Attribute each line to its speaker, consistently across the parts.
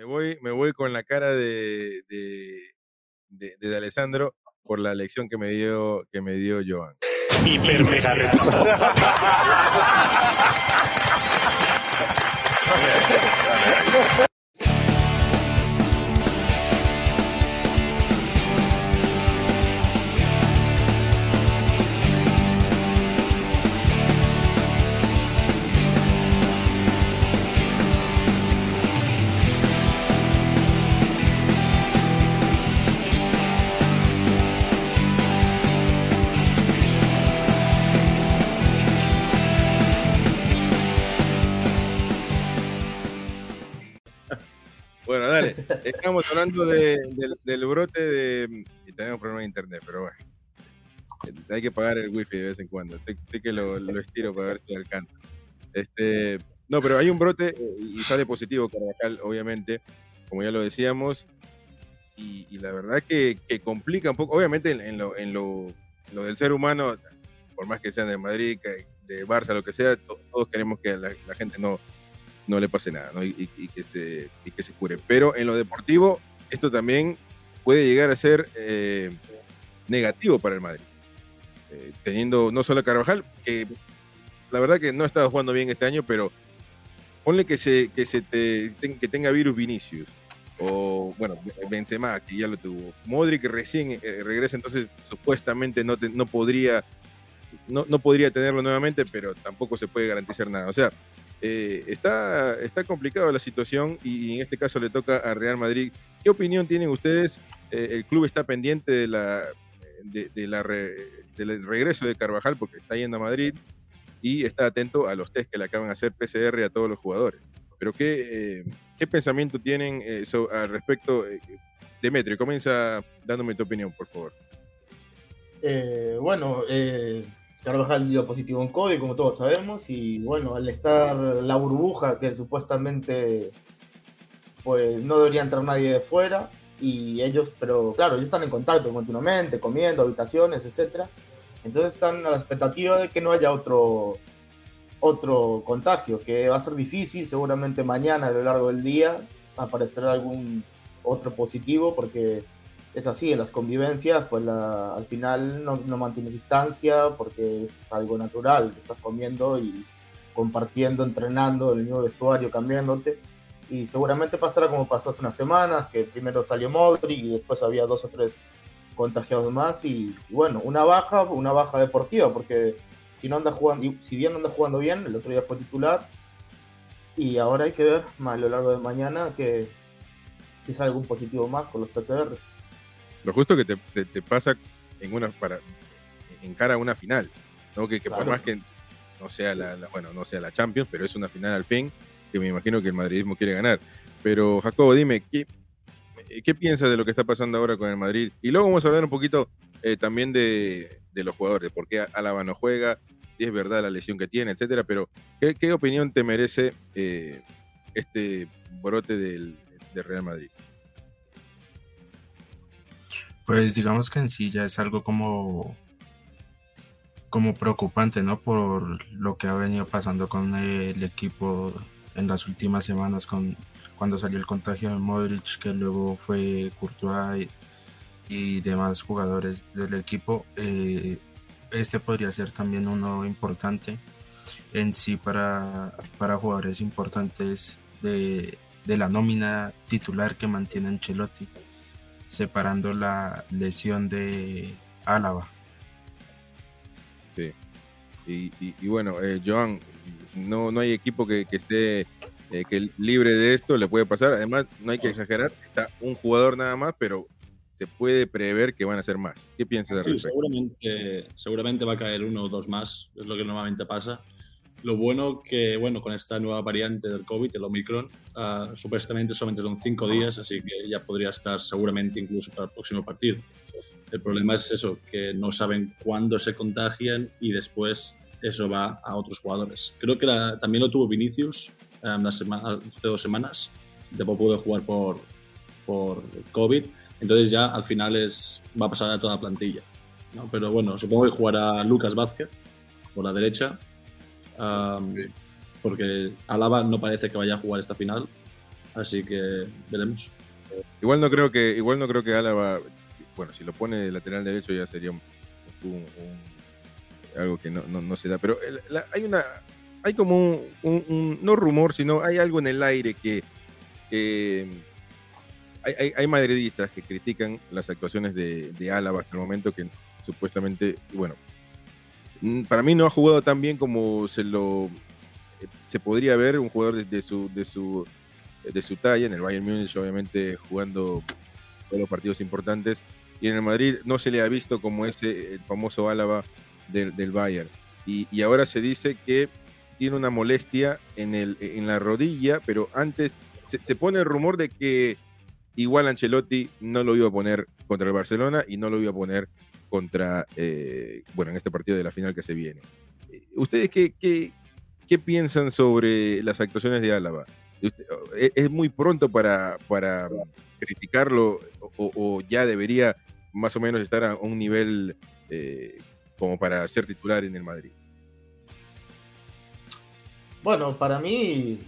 Speaker 1: Me voy, me voy con la cara de, de, de, de Alessandro por la lección que me dio, que me dio Joan.
Speaker 2: Hiper mega
Speaker 1: Estamos hablando de- del, brote de. Y tenemos problemas de internet, pero bueno. Hay que pagar el wifi de vez en cuando. Sé que lo, lo estiro para ver si alcanza. Este, no, pero hay un brote eh, y sale positivo Carvajal, obviamente, como ya lo decíamos. Y, y la verdad que, que complica un poco. Obviamente, en, en lo, en lo, lo del ser humano, por más que sean de Madrid, de Barça, lo que sea, to- todos queremos que la, la gente no, no le pase nada ¿no? y, que se, y que se cure. Pero en lo deportivo, esto también puede llegar a ser eh, negativo para el Madrid. Eh, teniendo no solo a Carvajal, que la verdad que no ha estado jugando bien este año, pero ponle que se, que se te, que tenga virus Vinicius. O, bueno, Benzema, que ya lo tuvo. Modric recién eh, regresa, entonces supuestamente no, te- no podría no, no podría tenerlo nuevamente, pero tampoco se puede garantizar nada. O sea, eh, está, está complicada la situación y, en este caso le toca a Real Madrid. ¿Qué opinión tienen ustedes? Eh, el club está pendiente del regreso de Carvajal porque está yendo a Madrid y está atento a los test que le acaban de hacer PCR a todos los jugadores. Pero ¿qué, eh, qué pensamiento tienen al respecto? Demetrio, comienza dándome tu opinión, por favor.
Speaker 3: Bueno, Carvajal dio positivo en COVID, como todos sabemos, y bueno, al estar la burbuja que supuestamente pues no debería entrar nadie de fuera, y ellos, pero claro, ellos están en contacto continuamente, comiendo, habitaciones, etcétera. Entonces están a la expectativa de que no haya otro otro contagio, que va a ser difícil, seguramente mañana a lo largo del día aparecerá algún otro positivo, porque es así, en las convivencias, pues la- al final no, no mantienes distancia porque es algo natural, estás comiendo y compartiendo, entrenando en el mismo vestuario, cambiándote. Y seguramente pasará como pasó hace unas semanas, que primero salió Modric y después había dos o tres contagiados más. Y, bueno, una baja, una baja deportiva, porque si no anda jugando, si bien no anda jugando bien, el otro día fue titular. Y ahora hay que ver más a lo largo de mañana que si sale algún positivo más con los PCR.
Speaker 1: Lo justo que te, te- te pasa en una para en cara a una final ¿no? que, que por más que no sea la, la- bueno no sea la Champions pero es una final al fin que me imagino que el madridismo quiere ganar. Pero Jacobo dime ¿qué, eh, qué piensas de lo que está pasando ahora con el Madrid y luego vamos a hablar un poquito eh, también de, de los jugadores por qué Álava no juega si es verdad la lesión que tiene etcétera pero ¿qué, qué opinión te merece eh, este brote del, del Real Madrid
Speaker 4: Pues digamos que en sí ya es algo como, como preocupante, ¿no? Por lo que ha venido pasando con el equipo en las últimas semanas, con cuando salió el contagio de Modric, que luego fue Courtois y, demás jugadores del equipo. Eh, este podría ser también uno importante en sí para, para jugadores importantes de, de la nómina titular que mantiene Ancelotti separando la lesión de Álava.
Speaker 1: Sí. Y, y- y bueno, eh, Joan, no, no hay equipo que, que esté eh, que libre de esto, le puede pasar. Además, no hay que exagerar, está un jugador nada más, pero se puede prever que van a ser más. ¿Qué piensas al
Speaker 5: Sí,
Speaker 1: respecto?
Speaker 5: seguramente, seguramente va a caer uno o dos más, es lo que normalmente pasa. Lo bueno que, bueno, con esta nueva variante del COVID, el Omicron, ah, supuestamente solamente son cinco días, así que ya podría estar seguramente incluso para el próximo partido. El problema es eso, que no saben cuándo se contagian y después eso va a otros jugadores. Creo que la- también lo tuvo Vinicius ah, la sema- hace dos semanas, después pudo jugar por, por COVID, entonces ya al final es, va a pasar a toda la plantilla. ¿no? Pero bueno, supongo que jugará Lucas Vázquez por la derecha, am, porque Alaba no parece que vaya a jugar esta final. Así que veremos.
Speaker 1: Igual no creo que, igual no creo que Álava, bueno, si lo pone de lateral derecho ya sería un, un- un- algo que no, no, no se da. Pero el- la- hay una, hay como un, no rumor, sino hay algo en el aire que, que hay, hay- hay madridistas que critican las actuaciones de, de Álava hasta el momento que supuestamente, bueno, para mí no ha jugado tan bien como se lo eh, se podría ver un jugador de su de su de su talla en el Bayern Múnich obviamente jugando todos los partidos importantes y en el Madrid no se le ha visto como ese el famoso Álava del, del Bayern. Y, y ahora se dice que tiene una molestia en el en la rodilla pero antes se, se pone el rumor de que igual Ancelotti no lo iba a poner contra el Barcelona y no lo iba a poner contra, eh, bueno, en este partido de la final que se viene. Eh, ¿Ustedes qué, qué, qué piensan sobre las actuaciones de Álava? Usted- ¿Es, muy pronto para, para criticarlo o, o ya debería más o menos estar a un nivel eh, como para ser titular en el Madrid?
Speaker 3: Bueno, para mí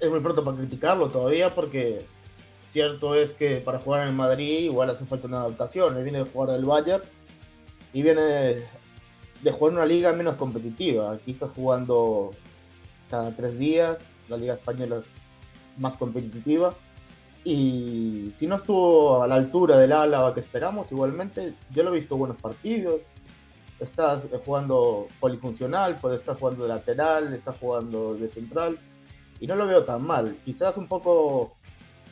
Speaker 3: es muy pronto para criticarlo todavía porque cierto es que para jugar en el Madrid igual hace falta una adaptación. Él viene de jugar del Bayern y viene de jugar en una liga menos competitiva. Aquí está jugando cada tres días, la liga española es más competitiva. Y si no estuvo a la altura del Álava que esperamos, igualmente yo lo he visto buenos partidos, estás jugando polifuncional, puede estar jugando de lateral, está jugando de central, y no lo veo tan mal. Quizás un poco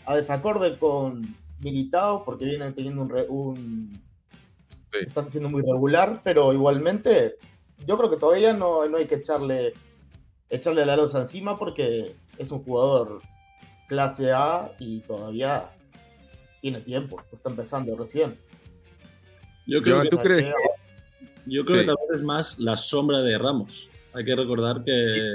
Speaker 3: a desacorde con Militao, porque vienen teniendo un, re- un-
Speaker 1: Sí.
Speaker 3: están siendo muy regular, pero igualmente yo creo que todavía no, no hay que echarle echarle la losa encima porque es un jugador clase A y todavía tiene tiempo, está empezando recién.
Speaker 5: Yo creo
Speaker 1: Joan,
Speaker 5: que
Speaker 1: ¿tú
Speaker 3: O sea,
Speaker 1: crees
Speaker 3: que-
Speaker 1: que-
Speaker 5: Yo creo
Speaker 1: Sí.
Speaker 5: que tal vez es más la sombra de Ramos. Hay que recordar que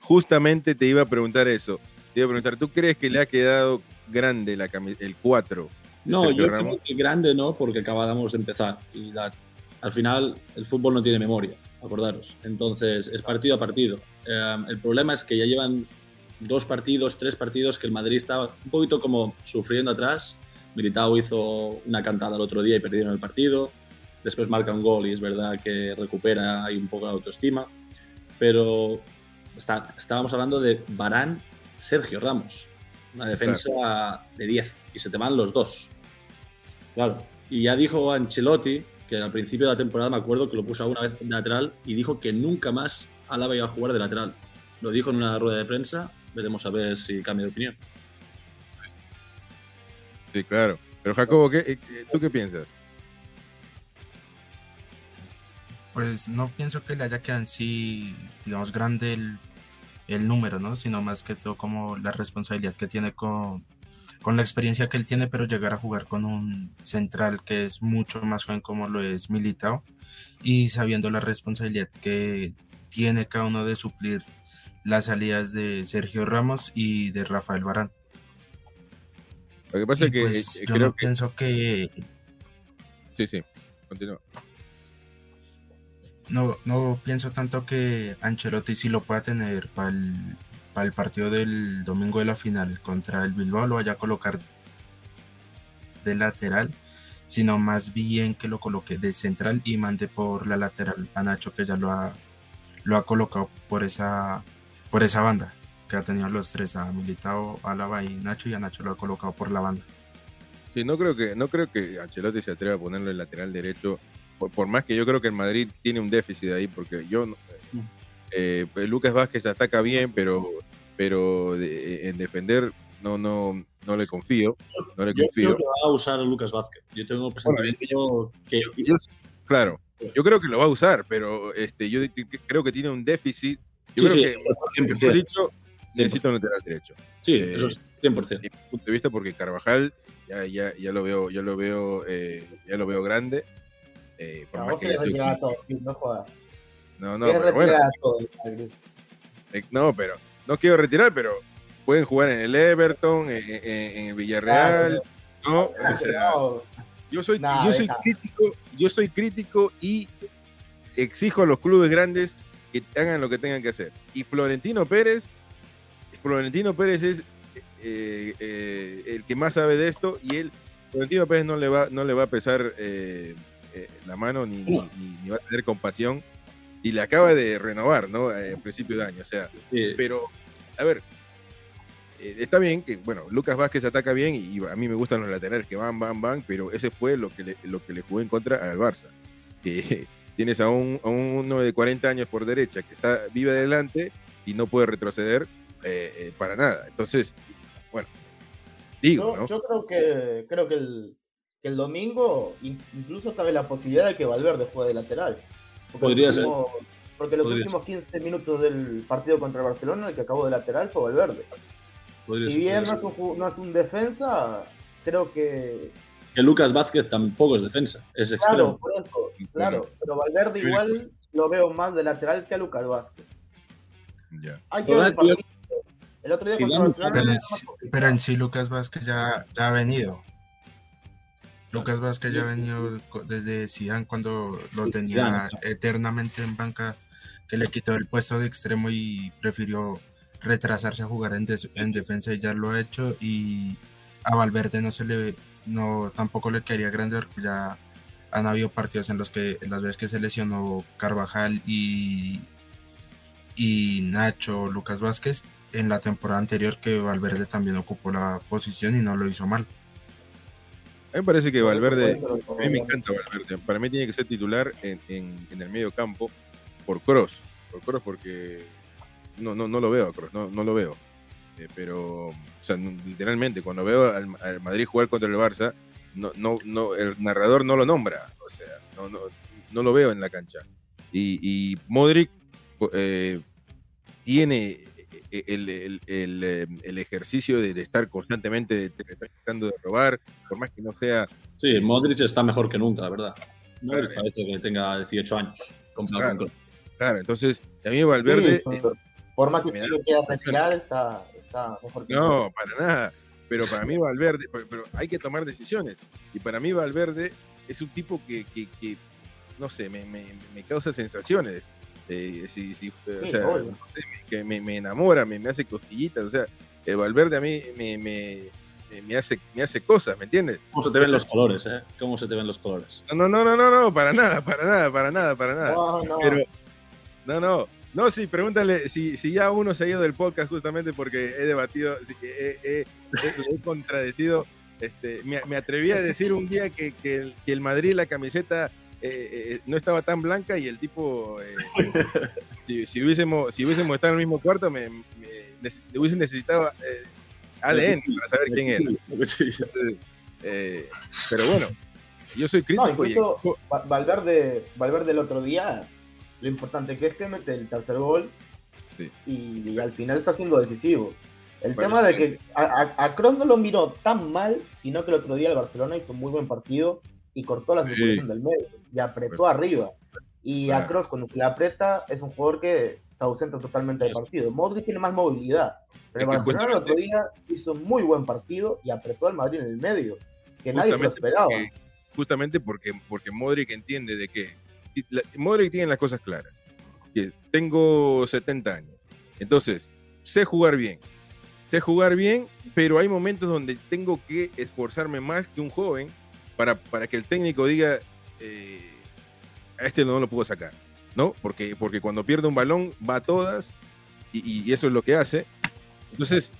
Speaker 1: Justamente te iba a preguntar eso. Te iba a preguntar, ¿tú crees que le ha quedado grande la el 4?
Speaker 5: no,
Speaker 1: Sergio
Speaker 5: yo
Speaker 1: Ramos.
Speaker 5: creo que grande no, porque acabamos de empezar y la- al final el fútbol no tiene memoria, acordaros. Entonces es partido a partido. Eh, el problema es que ya llevan dos partidos, tres partidos que el Madrid estaba un poquito como sufriendo atrás. Militao hizo una cantada el otro día y perdieron el partido. Después marca un gol y es verdad que recupera ahí un poco la autoestima. Pero está- estábamos hablando de Barán, Sergio Ramos. Una defensa de 10 y se te van los dos. Claro. Y ya dijo Ancelotti que al principio de la temporada me acuerdo que lo puso una vez de lateral y dijo que nunca más Álava iba a jugar de lateral. Lo dijo en una rueda de prensa. Veremos a ver si cambia de opinión.
Speaker 1: Sí, claro. Pero Jacobo, ¿qué, eh, eh, ¿tú qué piensas?
Speaker 4: Pues no pienso que le haya quedado en sí, digamos, grande el, el número, ¿no? Sino más que todo como la responsabilidad que tiene con, con la experiencia que él tiene, pero llegar a jugar con un central que es mucho más joven como lo es Militao y sabiendo la responsabilidad que tiene cada uno de suplir las salidas de Sergio Ramos y de Rafael Barán.
Speaker 1: Lo que pasa
Speaker 4: Y
Speaker 1: es que
Speaker 4: pues
Speaker 1: eh,
Speaker 4: yo
Speaker 1: creo
Speaker 4: no
Speaker 1: que...
Speaker 4: pienso que
Speaker 1: Sí, sí. Continúa.
Speaker 4: No, no pienso tanto que Ancelotti sí lo pueda tener para el, el partido del domingo de la final contra el Bilbao, lo vaya a colocar de lateral, sino más bien que lo coloque de central y mande por la lateral a Nacho, que ya lo ha, lo ha colocado por esa, por esa banda, que ha tenido los tres, a Militao, Álava y Nacho, y a Nacho lo ha colocado por la banda.
Speaker 1: Sí, no creo que, no creo que Ancelotti se atreva a ponerlo en lateral derecho, por, por más que yo creo que el Madrid tiene un déficit ahí, porque yo no- eh, pues Lucas Vázquez ataca bien, pero, pero de- en defender no, no, no le confío, no le
Speaker 5: Yo
Speaker 1: confío.
Speaker 5: creo que va a usar a Lucas Vázquez. Yo tengo presentimiento que
Speaker 1: Yo- claro, yo creo que lo va a usar, pero este, yo creo que tiene un déficit. Yo
Speaker 5: Sí,
Speaker 1: creo
Speaker 5: sí,
Speaker 1: que,
Speaker 5: 100%.
Speaker 1: mejor dicho, necesita un lateral derecho.
Speaker 5: Sí,
Speaker 1: Eh,
Speaker 5: eso es 100%.
Speaker 1: desde mi punto de vista porque Carvajal ya, ya, ya lo veo ya lo veo eh, ya lo veo grande eh, por
Speaker 3: No,
Speaker 1: más que ya soy-
Speaker 3: a todo, no jodas.
Speaker 1: no no pero bueno.
Speaker 3: todo,
Speaker 1: eh, no pero no quiero retirar pero pueden jugar en el Everton en, en- en el Villarreal no o sea,
Speaker 3: No,
Speaker 1: yo soy
Speaker 3: Nah,
Speaker 1: yo soy
Speaker 3: deja.
Speaker 1: crítico yo soy crítico y exijo a los clubes grandes que hagan lo que tengan que hacer. Y Florentino Pérez Florentino Pérez es eh, eh, el que más sabe de esto y él, Florentino Pérez no le va, no le va a pesar eh, eh, la mano ni, ni- ni va a tener compasión y le acaba de renovar, ¿no? A principio de año, o sea,
Speaker 5: Sí,
Speaker 1: pero, a ver, eh, está bien que, bueno, Lucas Vázquez ataca bien y, y a mí me gustan los laterales que van, van, van, pero ese fue lo que le, lo que le jugó en contra al Barça. Que tienes a, un, a uno de 40 años por derecha que está vive adelante y no puede retroceder eh, eh, para nada. Entonces, bueno, digo,
Speaker 3: Yo,
Speaker 1: ¿no?
Speaker 3: yo creo que creo que el, que el domingo in- incluso cabe la posibilidad de que Valverde juegue de lateral. Porque
Speaker 5: Podría
Speaker 3: los
Speaker 5: ser.
Speaker 3: últimos- Porque los
Speaker 5: Podría
Speaker 3: últimos 15 minutos del partido contra el Barcelona, el que acabó de lateral fue Valverde.
Speaker 5: podría
Speaker 3: Si
Speaker 5: ser,
Speaker 3: bien no es, un, no es un defensa, creo que.
Speaker 5: Que Lucas Vázquez tampoco es defensa, es
Speaker 3: Claro,
Speaker 5: extremo.
Speaker 3: por eso, claro. Pero Valverde
Speaker 1: Sí,
Speaker 3: igual lo veo más de lateral que a Lucas Vázquez.
Speaker 1: Ya.
Speaker 3: Hay que ver el partido. El otro día
Speaker 5: si
Speaker 3: contra Barcelona.
Speaker 4: Pero en,
Speaker 3: más
Speaker 4: sí-
Speaker 3: complicado.
Speaker 4: pero en sí Lucas Vázquez ya, ya ha venido. Lucas Vázquez ya co- desde Zidane cuando lo tenía eternamente en banca, que le quitó el puesto de extremo y prefirió retrasarse a jugar en, defensa y ya lo ha hecho. Y a Valverde no se le no tampoco le quería grande porque ya han habido partidos en los que en las veces que se lesionó Carvajal y y Nacho Lucas Vázquez en la temporada anterior que Valverde también ocupó la posición y no lo hizo mal.
Speaker 1: A mí me parece que Valverde, a mí me encanta Valverde. Para mí tiene que ser titular en, en- en el medio campo por Cross. Por Cross porque no, no, no lo veo a Cross, no, no lo veo. Eh, pero, o sea, literalmente, cuando veo al, al Madrid jugar contra el Barça, no, no, no, el narrador no lo nombra. O sea, no, no, no lo veo en la cancha. Y, y Modric eh, tiene el, el- el, eh, el ejercicio de, de estar constantemente tratando de robar, por más que no sea
Speaker 5: Sí, Modric está mejor que nunca, la verdad. Modric
Speaker 1: Claro.
Speaker 5: parece que tenga 18 años.
Speaker 1: Claro. Claro, entonces, a mí Valverde,
Speaker 3: Sí, por- por más que se quiera retirar, está, está mejor que
Speaker 1: no, para nada, pero para mí Valverde, pero, pero hay que tomar decisiones, y para mí Valverde es un tipo que, que- que, no sé, me, me- me causa sensaciones, eh, si, si- o
Speaker 3: Sí,
Speaker 1: sea,
Speaker 3: obvio.
Speaker 1: no sé, que me, me enamora, me, me hace cosquillitas, o sea, eh, Valverde a mí me, me, me hace, me hace cosas, ¿me entiendes?
Speaker 5: ¿Cómo se te ven los colores, eh? ¿Cómo se te ven los colores?
Speaker 1: No, no, no, no, no, no, para nada, para nada, para nada, para nada.
Speaker 3: No, no.
Speaker 1: Pero, no, no, no, sí, pregúntale si, si ya uno se ha ido del podcast justamente porque he debatido, sí, he, he- he- he contradecido. Este, me, me atreví a decir un día que, que el, que el Madrid, la camiseta, eh, eh, no estaba tan blanca y el tipo, eh, si, si hubiésemos, si hubiésemos estado en el mismo cuarto, me, me- nece- hubiese necesitado eh, ADN para saber quién era. Eh, pero bueno, yo soy
Speaker 3: No,
Speaker 1: crítico. y-
Speaker 3: incluso Va- Valverde, Valverde el otro día, lo importante que es que mete el tercer gol
Speaker 1: Sí.
Speaker 3: y, y al final está siendo decisivo. El
Speaker 1: Bueno,
Speaker 3: tema de que a, a, a Kroos no lo miró tan mal, sino que el otro día el Barcelona hizo un muy buen partido y cortó la
Speaker 1: Sí.
Speaker 3: circulación del medio y apretó arriba. Y a
Speaker 1: Claro.
Speaker 3: Kroos cuando se le aprieta es un jugador que se ausenta totalmente del partido. Modric tiene más movilidad, pero el Barcelona el otro día hizo un muy buen partido y apretó al Madrid en el medio, que nadie se lo esperaba.
Speaker 1: porque- justamente porque, porque Modric entiende de que la- Modric tiene las cosas claras. Que tengo 70 años. Entonces, sé jugar bien. Sé jugar bien, pero hay momentos donde tengo que esforzarme más que un joven para, para que el técnico diga, eh, a este no lo puedo sacar. ¿No? Porque, porque cuando pierde un balón va a todas y, y eso es lo que hace. Entonces,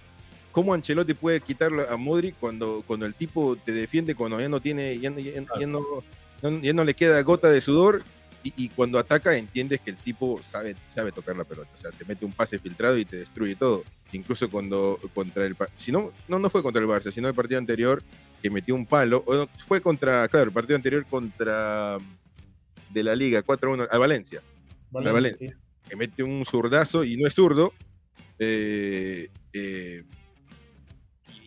Speaker 1: ¿cómo Ancelotti puede quitarlo a Modric cuando, cuando el tipo te defiende, cuando ya no tiene, ya, ya- ya no, ya no le queda gota de sudor y, y cuando ataca entiendes que el tipo sabe, sabe tocar la pelota, o sea, te mete un pase filtrado y te destruye todo. Incluso cuando contra el, si no, no, no fue contra el Barça, sino el partido anterior que metió un palo, fue contra, claro, el partido anterior contra de la Liga 4-1 a Valencia
Speaker 3: Valencia,
Speaker 1: Valencia.
Speaker 3: sí.
Speaker 1: que mete un zurdazo y no es zurdo, eh, eh,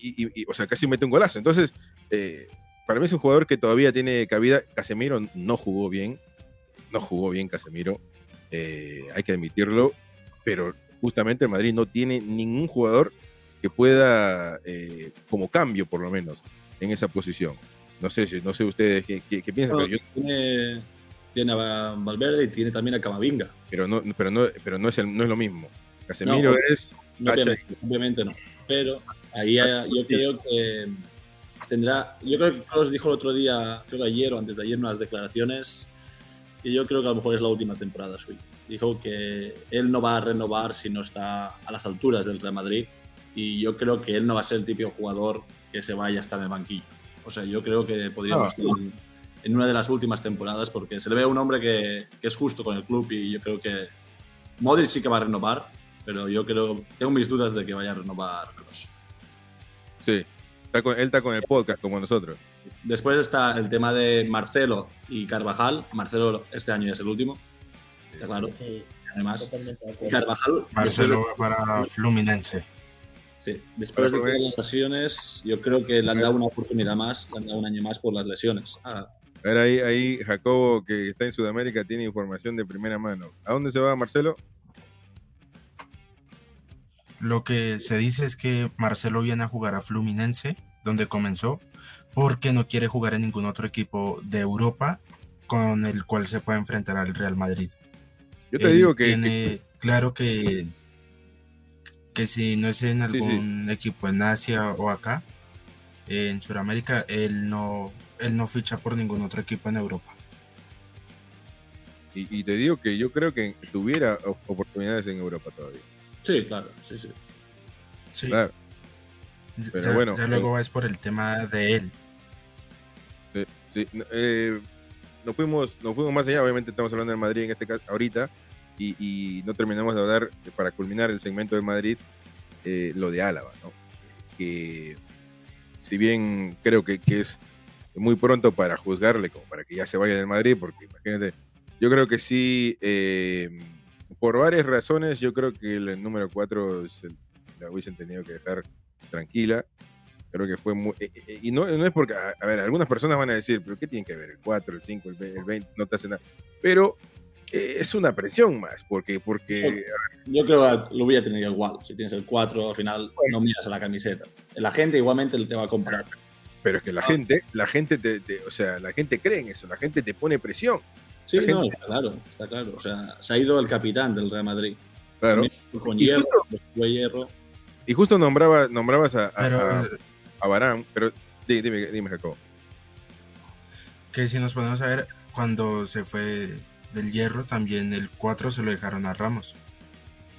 Speaker 1: y, y- y, o sea, casi mete un golazo. Entonces, eh, para mí es un jugador que todavía tiene cabida. Casemiro no jugó bien, no jugó bien Casemiro, eh, hay que admitirlo, pero justamente el Madrid no tiene ningún jugador que pueda, como cambio por lo menos, en esa posición. No sé, no sé ustedes qué, qué- qué piensan, pero, yo-
Speaker 5: Tiene, tiene a Valverde y tiene también a Camavinga.
Speaker 1: pero no, pero no, pero no es, el- no es lo mismo. Casemiro
Speaker 5: No,
Speaker 1: es
Speaker 5: No, obviamente, obviamente no. Pero Ahí yo creo que tendrá. Yo creo que os dijo el otro día, creo que ayer o antes de ayer, unas declaraciones que yo creo que a lo mejor es la última temporada suya. Dijo que él no va a renovar si no está a las alturas del Real Madrid y yo creo que él no va a ser el típico jugador que se vaya a estar en el banquillo. O sea, yo creo que podríamos estar en, en una de las últimas temporadas porque se le ve a un hombre que, que es justo con el club y yo creo que Modric sí que va a renovar, pero yo creo, tengo mis dudas de que vaya a renovar.
Speaker 1: Sí, está con- él está con el podcast como nosotros.
Speaker 5: Después está el tema de Marcelo y Carvajal. Marcelo este año ya es el último, está claro,
Speaker 3: Sí, sí,
Speaker 5: además. Carvajal,
Speaker 4: Marcelo va para Fluminense.
Speaker 5: Sí, después de todas las lesiones, yo creo que le han dado una oportunidad más, le han dado un año más por las lesiones. Ah,
Speaker 1: A ver, ahí, ahí Jacobo, que está en Sudamérica, tiene información de primera mano. ¿A dónde se va Marcelo?
Speaker 4: Lo que se dice es que Marcelo viene a jugar a Fluminense, donde comenzó, porque no quiere jugar en ningún otro equipo de Europa con el cual se puede enfrentar al Real Madrid.
Speaker 1: Yo te
Speaker 4: Él
Speaker 1: digo que,
Speaker 4: tiene claro que que si no es en
Speaker 1: Sí, sí.
Speaker 4: algún equipo en Asia o acá en Sudamérica él no él no ficha por ningún otro equipo en Europa.
Speaker 1: y, y te digo que yo creo que tuviera oportunidades en Europa todavía.
Speaker 5: sí, claro, sí, sí.
Speaker 4: Sí,
Speaker 1: Claro.
Speaker 4: ya-
Speaker 1: pero bueno,
Speaker 4: ya luego es por el tema de él.
Speaker 1: Sí, no, eh, nos fuimos, nos fuimos más allá, obviamente estamos hablando del Madrid en este caso ahorita, y, y no terminamos de hablar, eh, para culminar el segmento del Madrid, eh, lo de Álava, ¿no? Que si bien creo que, que es muy pronto para juzgarle, como para que ya se vaya del Madrid, porque imagínate, yo creo que sí, eh, por varias razones, yo creo que el número 4 la hubiesen tenido que dejar tranquila. Creo que fue muy. eh, eh, y no, no es porque. A, a ver, algunas personas van a decir, ¿pero qué tiene que ver? El 4, el 5, el 20, el 20 no te hace nada. Pero eh, es una presión más, porque. porque
Speaker 5: Yo creo que lo voy a tener igual. Si tienes el 4, al final no miras a la camiseta. La gente igualmente te va a comprar.
Speaker 1: pero es que la
Speaker 5: Ah.
Speaker 1: gente, la gente te, te- O sea, la gente cree en eso, la gente te pone presión.
Speaker 5: Sí,
Speaker 1: La
Speaker 5: no,
Speaker 1: gente-
Speaker 5: está claro, está claro. O sea, se ha ido el capitán del Real Madrid.
Speaker 1: Claro.
Speaker 5: Con
Speaker 1: Y
Speaker 5: hierro,
Speaker 1: justo-
Speaker 5: con hierro.
Speaker 1: Y justo nombraba, nombrabas a, a,
Speaker 4: Pero
Speaker 1: a,
Speaker 4: eh,
Speaker 1: a Varane, pero di- dime, dime, Jacobo.
Speaker 4: que si nos ponemos a ver cuando se fue del hierro también el 4 se lo dejaron a Ramos.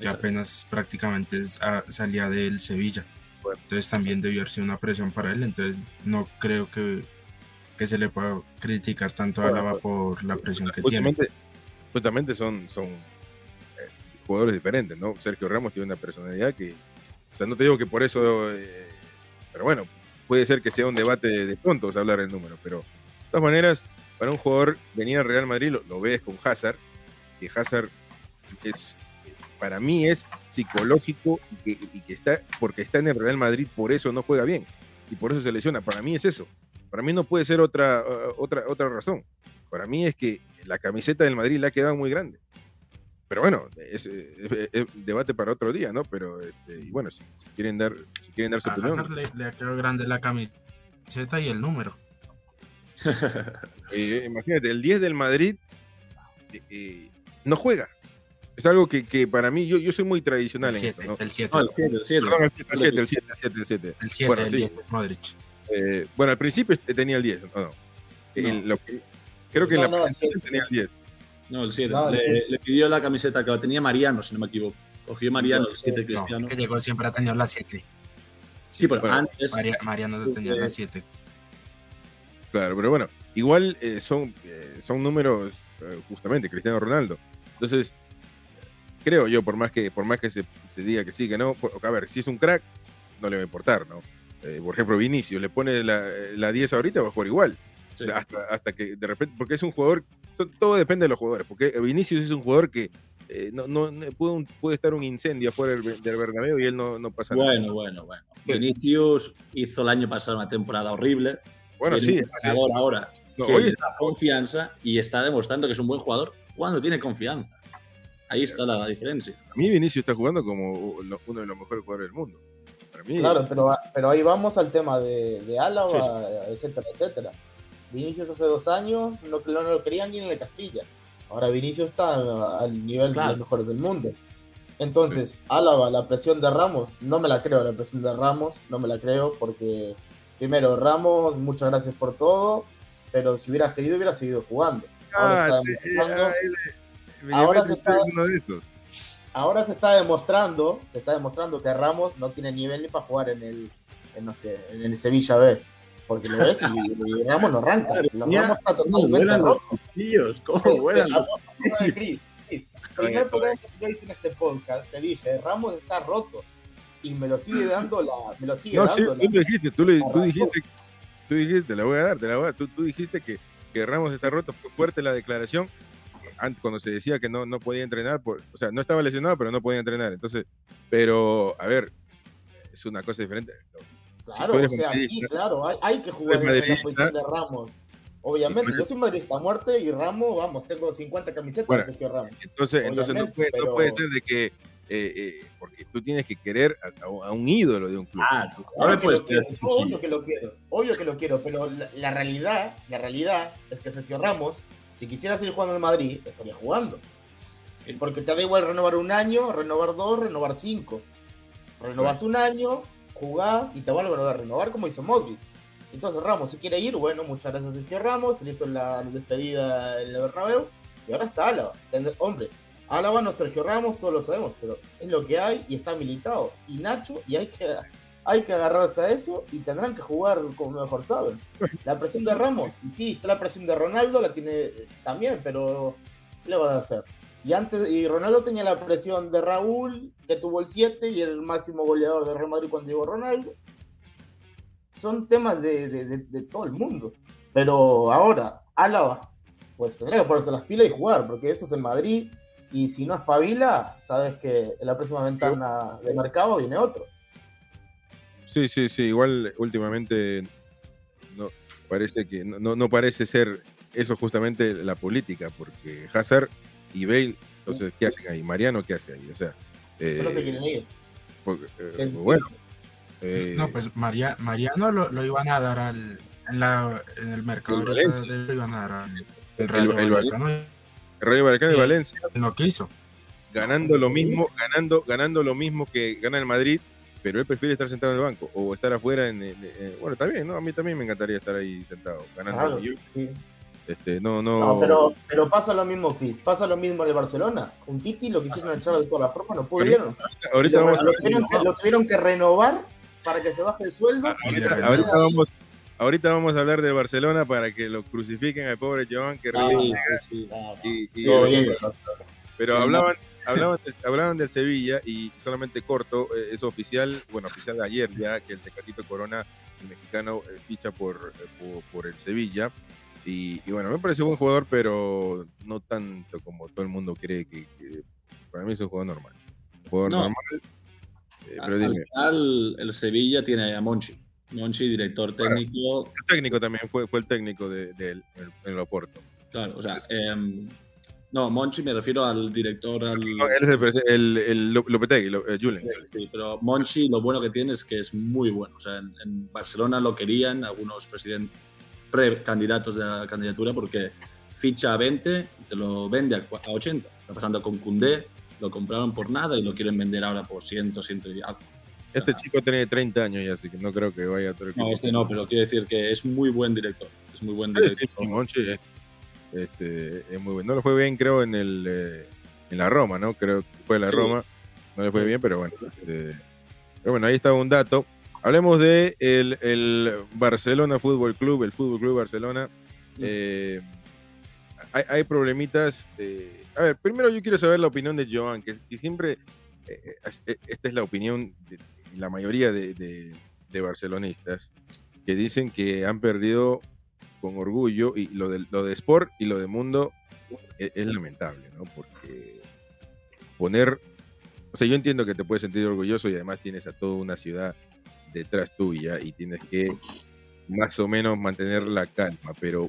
Speaker 4: que apenas prácticamente ah, salía del Sevilla. Entonces también debió haber sido una presión para él. Entonces no creo que, que se le pueda criticar tanto a Álava por la presión que tiene.
Speaker 1: Justamente, justamente son, son eh, jugadores diferentes, ¿no? Sergio Ramos tiene una personalidad que. O sea, no te digo que por eso. eh, pero bueno, puede ser que sea un debate de, de tontos hablar el número, pero de todas maneras, para un jugador venir al Real Madrid, lo, lo ves con Hazard, que Hazard es. Para mí es psicológico y que, y que está, porque está en el Real Madrid, por eso no juega bien y por eso se lesiona. Para mí es eso. Para mí no puede ser otra, uh, otra, otra razón. Para mí es que la camiseta del Madrid le ha quedado muy grande. Pero bueno, es, eh, es debate para otro día, ¿no? Pero este, y bueno, si, si quieren dar, si quieren dar su
Speaker 4: A
Speaker 1: opinión,
Speaker 4: le, le ha quedado grande la camiseta y el número.
Speaker 1: Eh, imagínate, el 10 del Madrid eh, eh, no juega. Es algo que, que para mí, yo, yo soy muy tradicional
Speaker 4: El
Speaker 1: en esto,
Speaker 4: 7,
Speaker 1: ¿no?
Speaker 4: el 7.
Speaker 5: No, el 7, el 7.
Speaker 1: Perdón, el 7, el 7, el 7, el 7, el 7.
Speaker 4: El 7,
Speaker 1: Bueno,
Speaker 4: el
Speaker 1: sí.
Speaker 4: 10 es Modric.
Speaker 1: Eh, bueno, al principio tenía el 10, ¿no? no. El- lo que- creo que en la
Speaker 3: no,
Speaker 1: presentación tenía el 10.
Speaker 5: No, el 7.
Speaker 3: No, el
Speaker 5: le,
Speaker 3: siete.
Speaker 5: le pidió la camiseta que la tenía Mariano, si no me equivoco. Cogió Mariano el 7
Speaker 4: No,
Speaker 5: Cristiano.
Speaker 4: que llegó siempre ha tenido la 7.
Speaker 5: Sí, pero
Speaker 1: bueno,
Speaker 5: antes.
Speaker 4: Mariano tenía la 7.
Speaker 1: Claro, pero bueno, igual eh, son, eh, son números, eh, justamente, Cristiano Ronaldo. Entonces, creo yo, por más que, por más que se, se diga que sí, que no, por- a ver, si es un crack, no le va a importar, ¿no? Eh, por ejemplo, Vinicio, le pone la, la 10 ahorita, va a jugar igual.
Speaker 5: Sí.
Speaker 1: Hasta, hasta que de repente, porque es un jugador, to- todo depende de los jugadores, porque Vinicius es un jugador que eh, no, no, no- puede, puede estar un incendio afuera del, del Bernabéu y él no, no pasa nada.
Speaker 5: Bueno, bueno, bueno.
Speaker 1: Sí.
Speaker 5: Vinicius hizo el año pasado una temporada horrible.
Speaker 1: Bueno, sí,
Speaker 5: entrenador ahora
Speaker 1: No,
Speaker 5: que
Speaker 1: hoy
Speaker 5: le
Speaker 1: está-
Speaker 5: da confianza y está demostrando que es un buen jugador cuando tiene confianza. Ahí está la diferencia.
Speaker 1: a mí Vinicius está jugando como uno de los mejores jugadores del mundo. Para mí,
Speaker 3: Claro, pero, pero ahí vamos al tema de, de Álava,
Speaker 5: Sí,
Speaker 3: etcétera, etcétera. Vinicius hace dos años no, no lo querían ni en el Castilla. Ahora Vinicius está al nivel
Speaker 5: Claro.
Speaker 3: de los mejores del mundo. Entonces, Álava, la presión de Ramos, no me la creo, la presión de Ramos, no me la creo, porque primero, Ramos, muchas gracias por todo, pero si hubieras querido, hubieras seguido jugando. Ahora,
Speaker 1: Ah,
Speaker 3: está demostrando,
Speaker 1: ah, él-
Speaker 3: ahora se está-
Speaker 1: de
Speaker 3: ahora se está demostrando, se está demostrando que Ramos no tiene nivel ni para jugar en el, en, no sé, en el Sevilla B. Porque lo ves y, y Ramos no arranca. Los Ramos está
Speaker 5: ¿Cómo
Speaker 3: totalmente roto.
Speaker 5: cuchillos? ¿Cómo vuelan los
Speaker 3: de Chris, Chris, primer programa que yo hice en este podcast, te dije, Ramos está roto. Y me lo sigue dando la, me lo sigue
Speaker 1: No, sí,
Speaker 3: dando
Speaker 1: tú dijiste, tú, le- dijiste, tú dijiste, te la voy a dar, te la voy a dar. Tú, tú dijiste que, que Ramos está roto, fue fuerte la declaración cuando se decía que no, no podía entrenar, por, o sea, no estaba lesionado, pero no podía entrenar. Entonces, pero, a ver, es una cosa diferente.
Speaker 3: Claro, o sea, sí, claro, hay, hay que jugar en, la posición de Ramos. Obviamente, yo soy madridista a muerte y Ramos, vamos, tengo 50 camisetas
Speaker 1: Bueno,
Speaker 3: de Sergio Ramos.
Speaker 1: Entonces, entonces no, puede, no puede ser de que, eh, eh, porque tú tienes que querer a, a un ídolo de un club.
Speaker 5: Ah, no
Speaker 3: Obvio que lo quiero, obvio que lo quiero, obvio que lo quiero, pero la, la realidad, la realidad es que Sergio Ramos, si quisiera seguir jugando en Madrid, estaría jugando. Porque te da igual renovar un año, renovar dos, renovar cinco. Renovas un año, jugás y te vuelven a renovar como hizo Modric. Entonces Ramos si quiere ir, bueno, muchas gracias a Sergio Ramos, se le hizo la despedida en el Bernabéu y ahora está Álava. Hombre, Álava no es Sergio Ramos, todos lo sabemos, pero es lo que hay y está militado. Y Nacho, y hay que, hay que agarrarse a eso y tendrán que jugar como mejor saben. La presión de Ramos, y sí, está la presión de Ronaldo, la tiene eh, también, pero ¿qué le vas a hacer? Y antes, y Ronaldo tenía la presión de Raúl, que tuvo el 7 y el máximo goleador de Real Madrid cuando llegó Ronaldo. Son temas de, de- de- de todo el mundo. Pero ahora, Álava, pues tendrá que ponerse las pilas y jugar, porque eso es en Madrid. Y si no espabila, sabes que en la próxima ventana de mercado viene otro.
Speaker 1: Sí, sí, sí. Igual últimamente no parece que no, no, parece ser eso justamente la política, porque Hazard y Bale, entonces, ¿qué hacen ahí? Mariano, ¿qué hace ahí? O sea, eh,
Speaker 3: No se quieren ir.
Speaker 1: porque, eh, bueno, eh,
Speaker 4: No, pues María, Mariano lo, lo iban a dar al, en, la, en el mercado
Speaker 1: El
Speaker 4: de- lo iban a dar al el
Speaker 1: el
Speaker 4: Rayo Vallecano
Speaker 1: y. Valencia
Speaker 4: y no quiso.
Speaker 1: ganando lo mismo, ganando, ganando lo mismo que gana el Madrid, pero él prefiere estar sentado en el banco o estar afuera en, en- en- bueno, está bien, ¿no? A mí también me encantaría estar ahí sentado, ganando
Speaker 3: Claro,
Speaker 1: millones.
Speaker 3: sí.
Speaker 1: Este, no, no,
Speaker 3: No, pero, pero pasa lo mismo, Chris. Pasa lo mismo en el Barcelona. Un Titi lo quisieron echar de todas las formas, no pudieron.
Speaker 1: ahorita
Speaker 3: lo,
Speaker 1: vamos a
Speaker 3: lo tuvieron que, lo tuvieron que renovar para que se baje el sueldo.
Speaker 1: Ah,
Speaker 3: y
Speaker 1: ahorita, ahorita vamos, ahorita vamos a hablar del Barcelona para que lo crucifiquen al pobre Joan que
Speaker 5: Ah,
Speaker 1: ríe.
Speaker 5: sí, sí.
Speaker 1: y- y-
Speaker 3: Todo bien, Barcelona.
Speaker 1: pero hablaban, hablaban, del, hablaban del Sevilla y solamente corto, eh, es oficial, bueno, oficial de ayer ya que el Tecatito Corona, el mexicano, eh, ficha por, eh, por, por el Sevilla. Y, y bueno, me parece un buen jugador, pero no tanto como todo el mundo cree que, que- para mí es un jugador normal. Un jugador
Speaker 5: No.
Speaker 1: normal. eh, pero
Speaker 5: Al
Speaker 1: dime,
Speaker 5: final, el Sevilla tiene a Monchi. Monchi, director técnico.
Speaker 1: el técnico también fue, fue el técnico de, de en.
Speaker 5: Claro, o sea, em, no, Monchi me refiero al director, al.
Speaker 1: No, él es el, el, el Lo- Lopetegui, Lo- eh, Julen.
Speaker 5: Sí, pero Monchi lo bueno que tiene es que es muy bueno. O sea, en, en Barcelona lo querían algunos presidentes, precandidatos de la candidatura porque ficha a 20 y te lo vende a, cua- a 80. Está pasando con Cundé, lo compraron por nada y lo quieren vender ahora por 100, 100 y algo.
Speaker 1: Este chico tiene 30 años ya, así que no creo que vaya a otro
Speaker 5: No, este no, pero quiero decir que es muy buen director. Es muy buen director.
Speaker 1: sí, es, este, es muy bueno. No le fue bien, creo, en el eh, en la Roma, ¿no? Creo que fue la
Speaker 5: Sí.
Speaker 1: Roma. No le fue bien, pero bueno. este, pero bueno, ahí está un dato. Hablemos de el, el Barcelona Fútbol Club, el Fútbol Club Barcelona. Eh, hay, hay problemitas. eh, a ver, primero yo quiero saber la opinión de Joan, que, que siempre, eh, eh, esta es la opinión de la mayoría de, de- barcelonistas, que dicen que han perdido con orgullo y lo de, lo de Sport y lo de Mundo es, es lamentable, ¿no? Porque poner, o sea, yo entiendo que te puedes sentir orgulloso y además tienes a toda una ciudad detrás tuya y tienes que más o menos mantener la calma, pero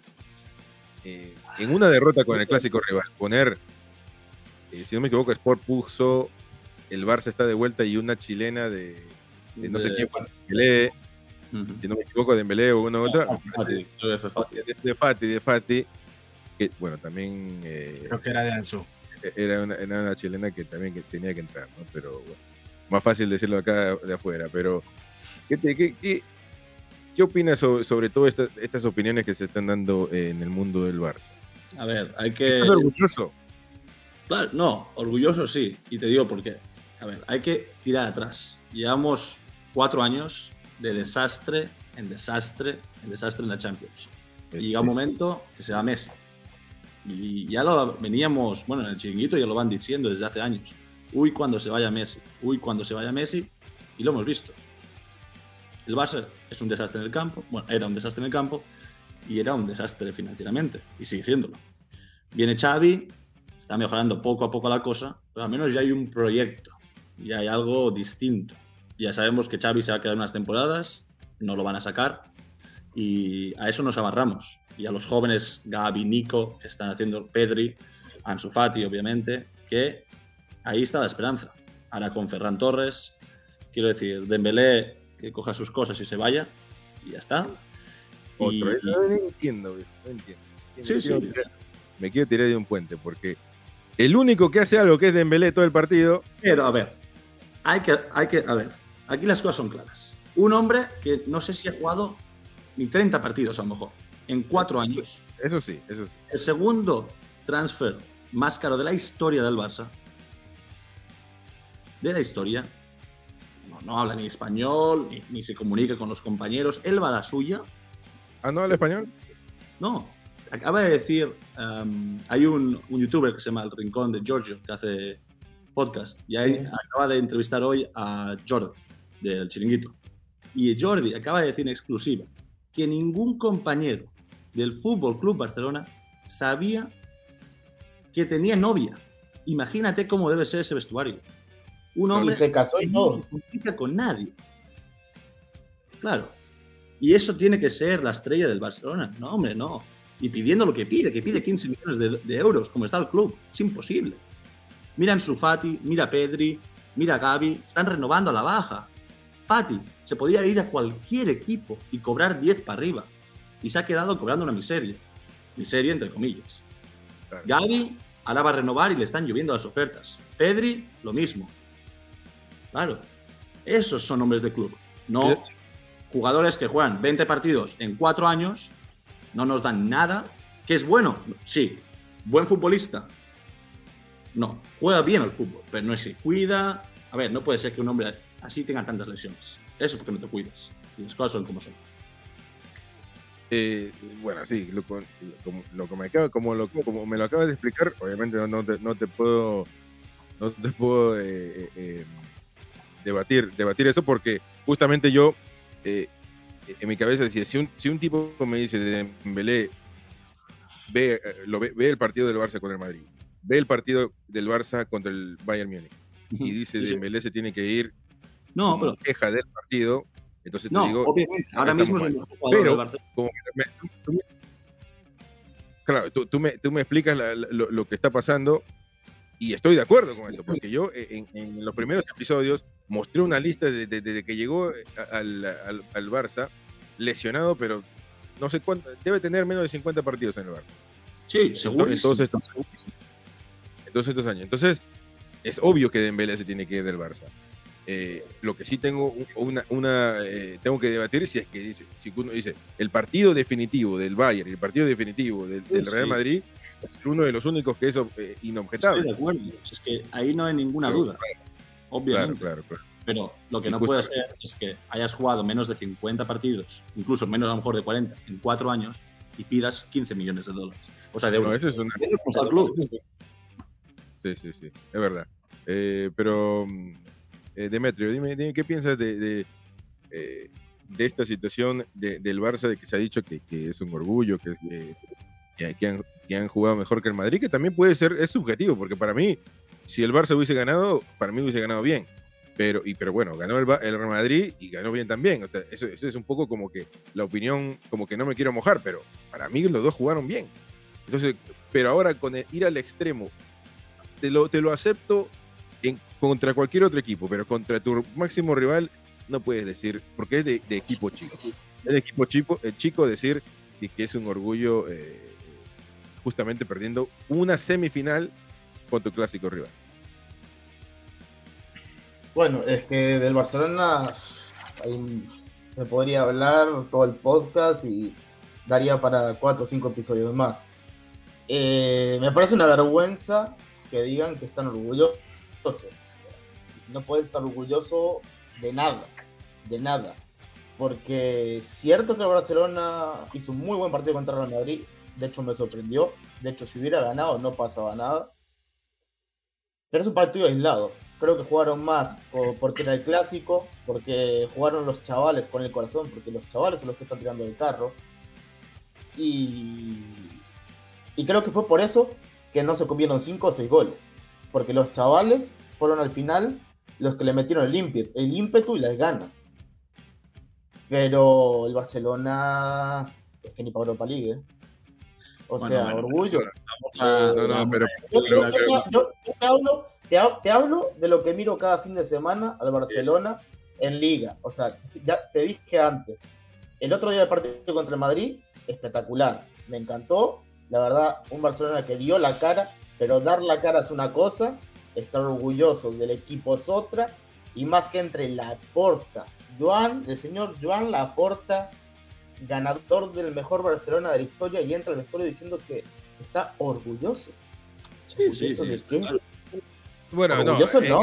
Speaker 1: eh, en una derrota con el clásico rival, poner, eh, si no me equivoco, Sport puso el Barça está de vuelta y una chilena de, de no sé quién fue, Dembélé,
Speaker 5: Ujú.
Speaker 1: si no me equivoco, de Dembélé o una u
Speaker 5: Fati, fue Fati.
Speaker 1: de, Fati, de Fati, que bueno, también eh,
Speaker 4: Creo que era de Ansu.
Speaker 1: era una, era una chilena que también que tenía que entrar, ¿no? Pero bueno, más fácil decirlo acá de afuera. Pero, ¿qué, qué, qué- qué opinas sobre, sobre todo estas, estas opiniones que se están dando en el mundo del Barça?
Speaker 5: A ver, hay que.
Speaker 1: ¿Estás orgulloso?
Speaker 5: Claro, no, orgulloso sí. Y te digo por qué. A ver, hay que tirar atrás. Llevamos cuatro años de desastre en desastre en desastre en la Champions. Y llega un momento que se va Messi. Y ya lo veníamos, bueno, en el chiringuito ya lo van diciendo desde hace años. Uy, cuando se vaya Messi. Uy, cuando se vaya Messi. Y lo hemos visto. El Barça es un desastre en el campo. Bueno, era un desastre en el campo. Y era un desastre financieramente. Y sigue siéndolo. Viene Xavi, está mejorando poco a poco la cosa, pero al menos ya hay un proyecto, ya hay algo distinto. Ya sabemos que Xavi se va a quedar unas temporadas, no lo van a sacar, y a eso nos amarramos. Y a los jóvenes Gaby, Nico, que están haciendo Pedri, Ansu Fati, obviamente, que ahí está la esperanza. Ahora con Ferran Torres, quiero decir, Dembélé que coja sus cosas y se vaya, y ya está. Y-.
Speaker 1: No, no entiendo, no entiendo.
Speaker 5: Sí,
Speaker 1: Me
Speaker 5: sí.
Speaker 1: tirar- Me quiero tirar de un puente porque el único que hace algo que es Dembélé todo el partido
Speaker 5: Pero, a ver, hay que, hay que, a ver, aquí las cosas son claras. Un hombre que no sé si ha jugado ni 30 partidos a lo mejor, en cuatro años.
Speaker 1: Eso sí, eso sí.
Speaker 5: El segundo transfer más caro de la historia del Barça, de la historia, no, no habla ni español, ni, ni se comunica con los compañeros, él va a la suya,
Speaker 1: ¿Ah, no habla español?
Speaker 5: no, acaba de decir, um, hay un, un youtuber que se llama El Rincón de Giorgio, que hace podcast, y ahí
Speaker 3: Sí.
Speaker 5: acaba de entrevistar hoy a Jordi, del Chiringuito. Y Jordi acaba de decir en exclusiva que ningún compañero del Fútbol Club Barcelona sabía que tenía novia. Imagínate cómo debe ser ese vestuario. Un
Speaker 3: Y
Speaker 5: hombre
Speaker 3: se casó y
Speaker 5: no se con nadie. Claro. Y eso tiene que ser la estrella del Barcelona. No, hombre, no. Y pidiendo lo que pide, que pide 15 millones de, de euros, como está el club. Es imposible. Mira a Fati, mira Pedri, mira Gaby. Están renovando a la baja. Fati se podía ir a cualquier equipo y cobrar 10 para arriba. Y se ha quedado cobrando una miseria. Miseria entre comillas.
Speaker 1: Claro.
Speaker 5: Gaby ahora va a renovar y le están lloviendo las ofertas. Pedri, lo mismo. Claro. Esos son hombres de club. No jugadores que juegan 20 partidos en 4 años, no nos dan nada. ¿Que es bueno? Sí. ¿Buen futbolista? No. Juega bien al fútbol, pero no se cuida. A ver, no puede ser que un hombre así tenga tantas lesiones. Eso es porque no te cuidas. Y las cosas son como son.
Speaker 1: Eh, bueno, sí, lo, como, lo que me acaba, como, lo, como me lo acabas de explicar, obviamente no, no te, no te puedo, no te puedo eh, eh, eh, debatir, debatir eso porque justamente yo eh, en mi cabeza decía, si un, si un tipo me dice de Dembélé ve, eh, lo ve, ve el partido del Barça contra el Madrid, ve el partido del Barça contra el Bayern Múnich y dice
Speaker 5: Sí, sí.
Speaker 1: Dembélé se tiene que ir,
Speaker 5: No, pero.
Speaker 1: queja del partido, entonces te digo,
Speaker 5: obviamente. Ahora mismo es el mejor jugador
Speaker 1: Pero-
Speaker 5: del Barcelona.
Speaker 1: como que me- tú- tú me- claro, tú, tú me, tú me explicas la- la- lo, lo que está pasando y estoy de acuerdo con eso, porque yo en, en los primeros episodios mostré una lista de- de- desde que llegó eh, al, al- al Barça, lesionado, pero no sé cuánto, debe tener menos de 50 partidos en el Barça.
Speaker 5: Sí, seguro.
Speaker 1: en todos estos, en todos estos años. Entonces, es obvio que Dembélé se tiene que ir del Barça. Eh, lo que sí tengo un- una, una eh, tengo que debatir si es que dice, si uno dice el partido definitivo del Bayern y el partido definitivo del, Real. Madrid es uno de los únicos que es eh,
Speaker 5: Estoy
Speaker 1: inobjetable.
Speaker 5: de acuerdo. Es que ahí no hay ninguna
Speaker 1: Pero,
Speaker 5: duda.
Speaker 1: Claro,
Speaker 5: Obviamente.
Speaker 1: claro, claro.
Speaker 5: Pero lo que no puede ser es que hayas jugado menos de 50 partidos, incluso menos a lo mejor de 40, en cuatro años y pidas 15 millones de dólares. O sea, de
Speaker 1: No, eso es una-. Sí, sí, sí, es verdad. Eh, pero, mm, eh, Demetrio, dime, dime, ¿qué piensas de, de, eh, de esta situación de- del Barça, de que se ha dicho que, es un orgullo, que, que- que, han, jugado mejor que el Madrid, que también puede ser, es subjetivo, porque para mí, si el Barça hubiese ganado, para mí hubiese ganado bien. Pero, y, pero bueno, ganó el, el Real Madrid y ganó bien también. O sea, eso, es un poco como que la opinión, como que no me quiero mojar, pero para mí los dos jugaron bien. Entonces, pero ahora con ir al extremo, te lo, te lo acepto contra cualquier otro equipo, pero contra tu máximo rival no puedes decir, porque es de, equipo chico. Es de equipo chico, eh, chico decir que, que es un orgullo eh, justamente perdiendo una semifinal con tu clásico rival.
Speaker 3: Bueno, es que del Barcelona se podría hablar todo el podcast y daría para cuatro o cinco episodios más. Eh, me parece una vergüenza que digan que están orgullosos. No pueden estar orgulloso de nada, de nada. Porque es cierto que el Barcelona hizo un muy buen partido contra Real Madrid. De hecho, me sorprendió. De hecho, si hubiera ganado, no pasaba nada. Pero es un partido aislado. Creo que jugaron más por- porque era el clásico, porque jugaron los chavales con el corazón, porque los chavales son los que están tirando el carro. Y, y creo que fue por eso que no se comieron 5 o 6 goles. Porque los chavales fueron al final los que le metieron el ímpetu, el ímpetu y las ganas. Pero el Barcelona es que ni para Europa League. ¿eh? O
Speaker 5: Bueno,
Speaker 3: sea,
Speaker 5: bueno,
Speaker 3: orgullo. Yo, te, hablo, te, te hablo de lo que miro cada fin de semana al Barcelona en Liga. O sea, ya te dije antes, el otro día del partido contra el Madrid, espectacular. Me encantó. La verdad, un Barcelona que dio la cara, pero dar la cara es una cosa, estar orgulloso del equipo es otra, y más que entre Laporta, Joan, el señor Joan Laporta, ganador del mejor Barcelona de la historia, y entra al vestuario diciendo que está orgulloso.
Speaker 5: Sí, sí,
Speaker 3: ¿Orgulloso
Speaker 5: sí,
Speaker 3: de.
Speaker 1: Bueno, no,
Speaker 3: Orgulloso
Speaker 1: en,
Speaker 3: no.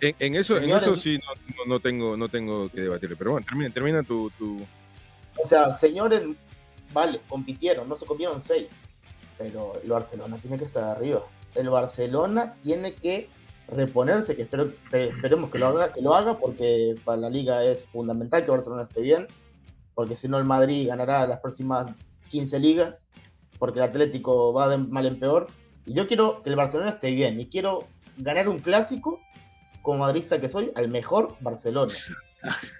Speaker 1: en- en eso, en eso sí no, no- no tengo, no tengo que debatir. Pero bueno, termina, termina tu, tu-
Speaker 3: O sea, señores, vale, compitieron, no se comieron seis. Pero el Barcelona tiene que estar arriba. El Barcelona tiene que reponerse, que espero, esperemos que lo haga, que lo haga, porque para la liga es fundamental que Barcelona esté bien, porque si no el Madrid ganará las próximas 15 ligas, porque el Atlético va de mal en peor. Y yo quiero que el Barcelona esté bien, y quiero ganar un clásico, como madrista que soy, al mejor Barcelona.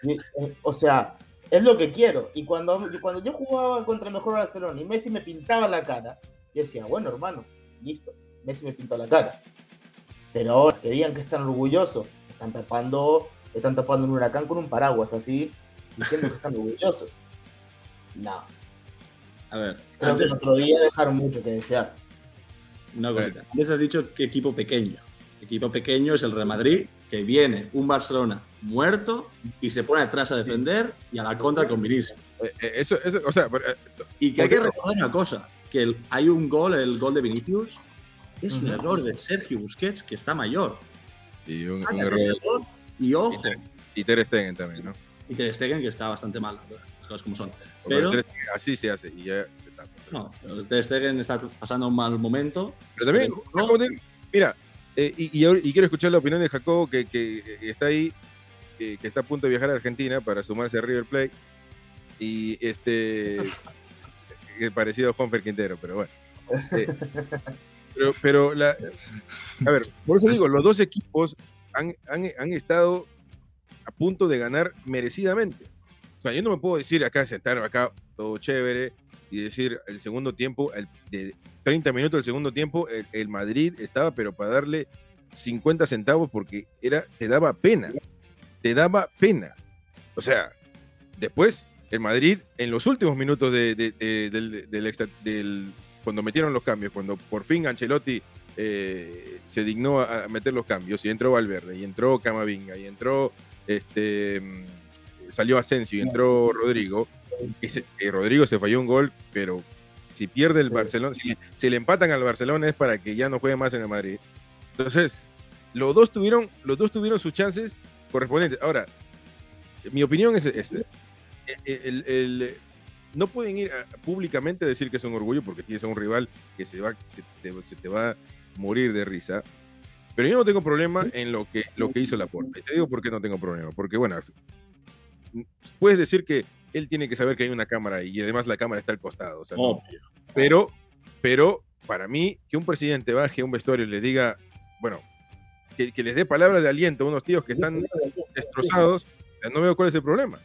Speaker 3: Y, eh, o sea, es lo que quiero. Y cuando, cuando yo jugaba contra el mejor Barcelona y Messi me pintaba la cara, yo decía, bueno, hermano, listo, Messi me pintó la cara. Pero ahora que digan que están orgullosos, están tapando, están tapando un huracán con un paraguas así, diciendo que están orgullosos. No,
Speaker 5: A ver,
Speaker 3: creo que el otro día dejaron mucho que desear.
Speaker 5: una cosita. Antes has dicho que equipo pequeño. Equipo pequeño es el Real Madrid, que viene un Barcelona muerto y se pone atrás a defender y a la contra con Vinicius.
Speaker 1: eh, eh, eso, eso, o sea, pero, eh,
Speaker 5: Y que hay que recordar una cosa, que el- hay un gol, el gol de Vinicius, es un error de Sergio Busquets, que está mayor.
Speaker 1: y un, un error.
Speaker 5: error y ojo,
Speaker 1: Y Ter Stegen también, ¿no?
Speaker 5: y Ter Stegen, que está bastante mal, las cosas como son. Pero-
Speaker 1: Ter Stegen así se hace y ya se tapa.
Speaker 5: No, Ter Stegen está pasando un mal momento.
Speaker 1: Pero también,
Speaker 5: ¿no?
Speaker 1: te mira, eh, y, y quiero escuchar la opinión de Jacobo, que, que- que está ahí, que, que está a punto de viajar a Argentina para sumarse a River Plate. Y este. parecido a Juanfer Quintero, pero bueno. Eh, pero, la, a ver, por eso digo, los dos equipos han, han, estado a punto de ganar merecidamente. O sea, yo no me puedo decir acá, sentar acá, todo chévere, y decir el segundo tiempo, el, de 30 minutos del segundo tiempo, el, el Madrid estaba, pero para darle 50 centavos porque era, te daba pena, te daba pena. O sea, después el Madrid en los últimos minutos de, de- de- del, del extra- del- cuando metieron los cambios, cuando por fin Ancelotti eh, se dignó a meter los cambios y entró Valverde y entró Camavinga y entró este mm, salió Asensio y entró Rodrigo Rodrigo se falló un gol pero si pierde el. Barcelona si, si le empatan al Barcelona es para que ya no juegue más en el Madrid. Entonces los dos tuvieron los dos tuvieron sus chances correspondientes. Ahora mi opinión es esta el- el- no pueden ir a- públicamente a decir que es un orgullo porque tienes a un rival que se va se, se- se te va a morir de risa pero yo no tengo problema en lo que lo que hizo Laporta y te digo por qué no tengo problema porque bueno fin- puedes decir que él tiene que saber que hay una cámara y además la cámara está al costado o sea, no-
Speaker 5: Obvio.
Speaker 1: pero pero para mí que un presidente baje a un vestuario y le diga bueno que, que les dé palabras de aliento a unos tíos que están destrozados, no veo cuál es el problema.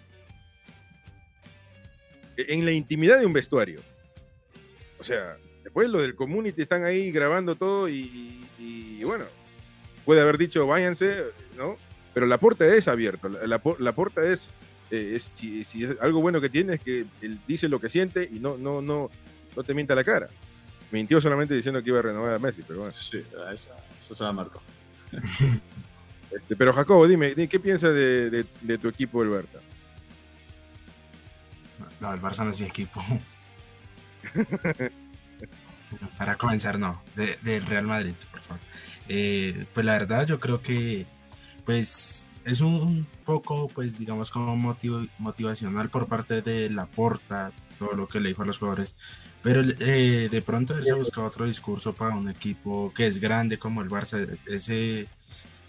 Speaker 1: En la intimidad de un vestuario. O sea, después lo del community están ahí grabando todo y, y, bueno, puede haber dicho váyanse, ¿no? Pero la puerta es abierta, la, la, la puerta es, eh, es si, si es algo bueno que tiene es que él dice lo que siente y no, no, no, no te mienta la cara. mintió solamente diciendo que iba a renovar a Messi, pero bueno.
Speaker 5: Sí, esa, esa se la marco.
Speaker 1: Este, pero Jacobo, dime, di- ¿qué piensas de, de- de tu equipo el Barça?
Speaker 4: No, el Barça no es mi equipo. Para comenzar, no. de- Del Real Madrid, por favor. Eh, pues la verdad, yo creo que pues es un, poco, pues digamos, como motivo- motivacional por parte de la porta, todo lo que le dijo a los jugadores. Pero eh, de pronto él se busca otro discurso para un equipo que es grande como el Barça. Ese,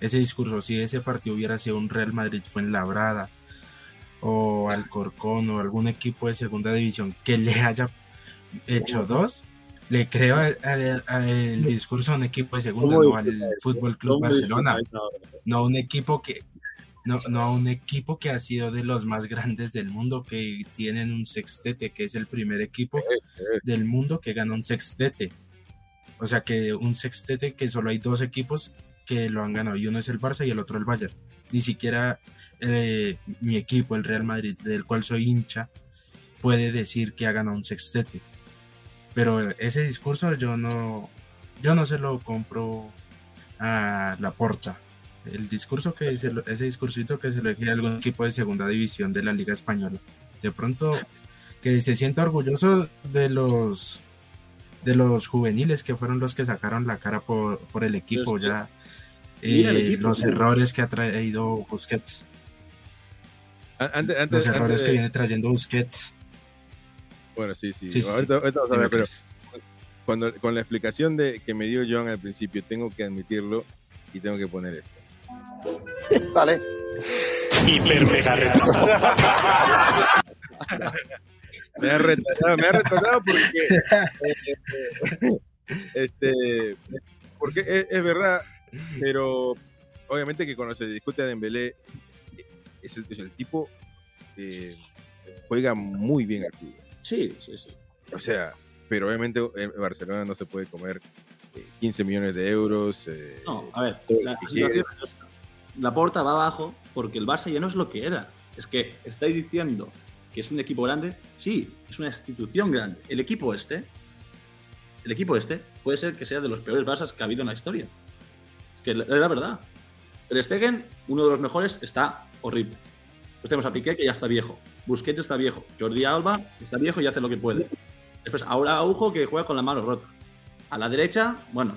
Speaker 4: ese discurso, si ese partido hubiera sido un Real Madrid fue en Labrada o Alcorcón o algún equipo de segunda división que le haya hecho dos, le creo el discurso a un equipo de segunda,
Speaker 5: ¿Cómo
Speaker 4: no al? Fútbol Club
Speaker 5: ¿Cómo
Speaker 4: Barcelona, no a un equipo que no, no a un equipo que ha sido de los más grandes del mundo, que tienen un sextete, que es el primer equipo del mundo que gana un sextete. O sea que un sextete que solo hay dos equipos que lo han ganado y uno es el Barça y el otro el Bayern. Ni siquiera eh, mi equipo, el Real Madrid, del cual soy hincha, puede decir que ha ganado un sextete. Pero ese discurso yo no, yo no se lo compro a la porta. El discurso que se lo- ese discursito que se lo elige a algún equipo de segunda división de la Liga Española. De pronto que se sienta orgulloso de los de los juveniles que fueron los que sacaron la cara por, por el equipo ya eh,
Speaker 5: equipo,
Speaker 4: los
Speaker 5: tío.
Speaker 4: errores que ha traído Busquets
Speaker 1: A- Antes, antes,
Speaker 4: los
Speaker 1: antes
Speaker 4: errores
Speaker 1: de-
Speaker 4: que viene trayendo Busquets
Speaker 1: Bueno, sí, sí.
Speaker 4: Sí, sí,
Speaker 1: ahorita, ahorita vamos a ver, pero cuando, con la explicación de, que me dio John al principio, tengo que admitirlo y tengo que poner esto.
Speaker 2: Vale.
Speaker 6: Hiper mega retratado.
Speaker 1: Me ha retratado, me ha retratado porque. eh, este. Porque es, es verdad, pero obviamente que cuando se discute a Dembélé, es el, es el tipo que juega muy bien al fútbol.
Speaker 5: Sí, sí, sí.
Speaker 1: O sea, pero obviamente en Barcelona no se puede comer eh, 15 millones de euros. eh,
Speaker 5: No, a ver, la, situación es esta. La porta va abajo porque el Barça ya no es lo que era. Es que estáis diciendo que es un equipo grande. Sí, es una institución grande. El equipo este, el equipo este, puede ser que sea de los peores Barças que ha habido en la historia. Es que es la verdad. El Stegen, uno de los mejores, está horrible. Pues tenemos a Piqué, que ya está viejo. Busquets está viejo. Jordi Alba está viejo y hace lo que puede. Después, ahora Aujo, que juega con la mano rota. A la derecha, bueno,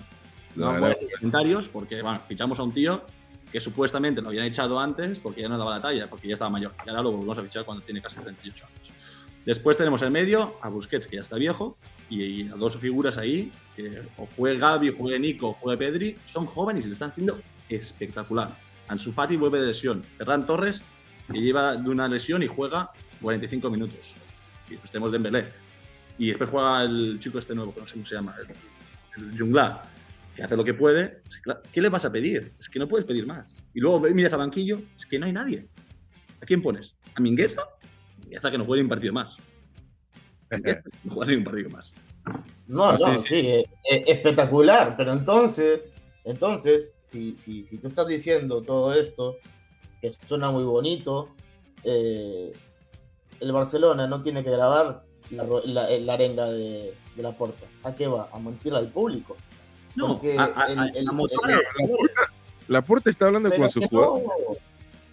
Speaker 5: no
Speaker 1: No,
Speaker 5: voy a hacer comentarios porque, bueno, fichamos a un tío que supuestamente lo habían echado antes porque ya no daba la talla, porque ya estaba mayor. Y ahora lo volvemos a fichar cuando tiene casi 38 años. Después tenemos en medio a Busquets, que ya está viejo, y, y a dos figuras ahí, que o juegue Gaby, juegue Nico, o juegue Pedri, son jóvenes y lo están haciendo espectacular. Ansu Fati vuelve de lesión. Ferran Torres, que lleva de una lesión y juega 45 minutos. Y pues tenemos Dembélé. Y después juega el chico este nuevo, que no sé cómo se llama, el, Jungla, que hace lo que puede. ¿Qué le vas a pedir? Es que no puedes pedir más. Y luego miras al banquillo, es que no hay nadie. ¿A quién pones? ¿A Mingueza? Mingueza que no juega ni un partido más. No juega ni un partido más.
Speaker 3: No, no,
Speaker 1: sí,
Speaker 3: sí, eh, eh, espectacular, pero entonces, entonces, si, si, si tú estás diciendo todo esto, que suena muy bonito, eh, el Barcelona no tiene que grabar la, la, la arenga de, de la puerta. ¿A qué va? A mentir al público.
Speaker 5: No,
Speaker 3: Porque
Speaker 5: a, a-
Speaker 3: el-
Speaker 5: a-
Speaker 3: el-
Speaker 5: a motivar
Speaker 3: el-
Speaker 5: a los jugadores.
Speaker 1: La Porta está hablando
Speaker 3: Pero,
Speaker 1: con su jugador.
Speaker 3: no.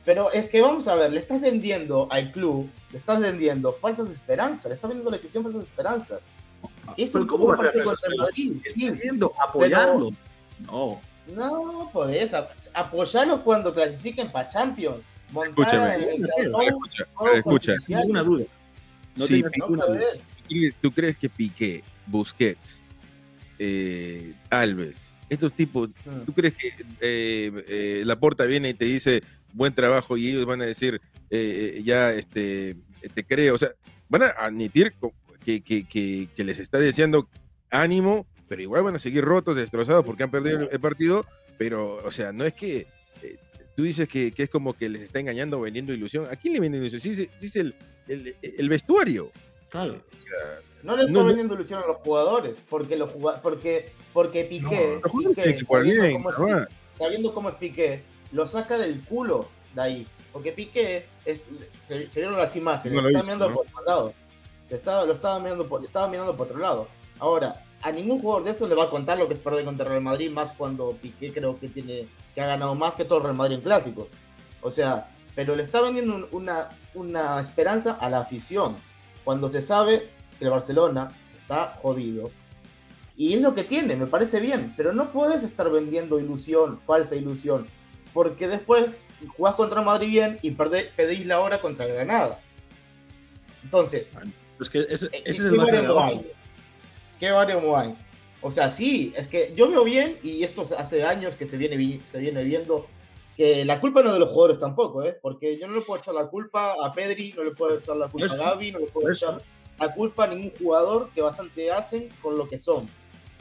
Speaker 3: Pero es que vamos a ver, le estás vendiendo al club, le estás vendiendo falsas esperanzas, le estás vendiendo la afición falsas esperanzas. Es
Speaker 5: Pero
Speaker 3: un
Speaker 5: ¿cómo
Speaker 3: buen
Speaker 5: va a ser
Speaker 3: partido
Speaker 5: eso?
Speaker 3: contra el Madrid,
Speaker 5: apoyarlo. No,
Speaker 3: No, podés ap- apoyarlos cuando clasifiquen para Champions. Montada
Speaker 1: Escúchame.
Speaker 3: en el
Speaker 5: Pero,
Speaker 3: cartón,
Speaker 1: Escucha, escucha.
Speaker 3: oficiales.
Speaker 5: ninguna duda. No
Speaker 1: Sí,
Speaker 5: tengas
Speaker 3: No
Speaker 5: duda.
Speaker 1: ¿Tú crees- ¿Tú crees que Piqué, Busquets, eh, Alves, estos tipos,
Speaker 3: Mm.
Speaker 1: ¿tú crees que eh, eh, la Porta viene y te dice buen trabajo y ellos van a decir eh, eh, ya este te creo? O sea, van a admitir que, que- que- que les está diciendo ánimo, pero igual van a seguir rotos, destrozados porque han perdido el, partido, pero, o sea, no es que eh, tú dices que, que es como que les está engañando, vendiendo ilusión. ¿A quién le venden ilusión? Sí, sí, sí es el, el- el vestuario.
Speaker 5: Claro.
Speaker 1: O sea,
Speaker 3: No le está
Speaker 1: No, no.
Speaker 3: vendiendo ilusión a los jugadores, porque los juga- porque, porque Piqué,
Speaker 1: los jugadores
Speaker 3: Piqué, sabiendo,
Speaker 1: bien,
Speaker 3: cómo es, sabiendo cómo es Piqué, lo saca del culo de ahí. Porque Piqué, es- se, se vieron las imágenes,
Speaker 1: No lo
Speaker 3: está
Speaker 1: hizo,
Speaker 3: mirando
Speaker 1: ¿no?
Speaker 3: por otro lado. Se estaba, lo estaba mirando se estaba mirando por otro lado. Ahora, a ningún jugador de eso le va a contar lo que es perder contra Real Madrid, más cuando Piqué creo que tiene que ha ganado más que todo el Real Madrid en clásicos. O sea, pero le está vendiendo un- una, una esperanza a la afición, cuando se sabe que el Barcelona está jodido. Y es lo que tiene, me parece bien, pero no puedes estar vendiendo ilusión, falsa ilusión, porque después jugás contra Madrid bien y perde- pedís la hora contra Granada. Entonces,
Speaker 5: Es que ese,
Speaker 3: eh,
Speaker 5: ese es
Speaker 3: ¿qué
Speaker 5: el Barça de?
Speaker 3: ¿Qué baremo hay? O sea, sí, es que yo veo bien, y esto hace años que se viene, vi- se viene viendo, que la culpa no es de los jugadores tampoco, ¿eh? Porque yo no le puedo echar la culpa a Pedri, no le puedo echar la culpa
Speaker 5: Eso,
Speaker 3: a Gaby, no le puedo
Speaker 5: eso.
Speaker 3: echar la culpa a ningún jugador que bastante hacen con lo que son.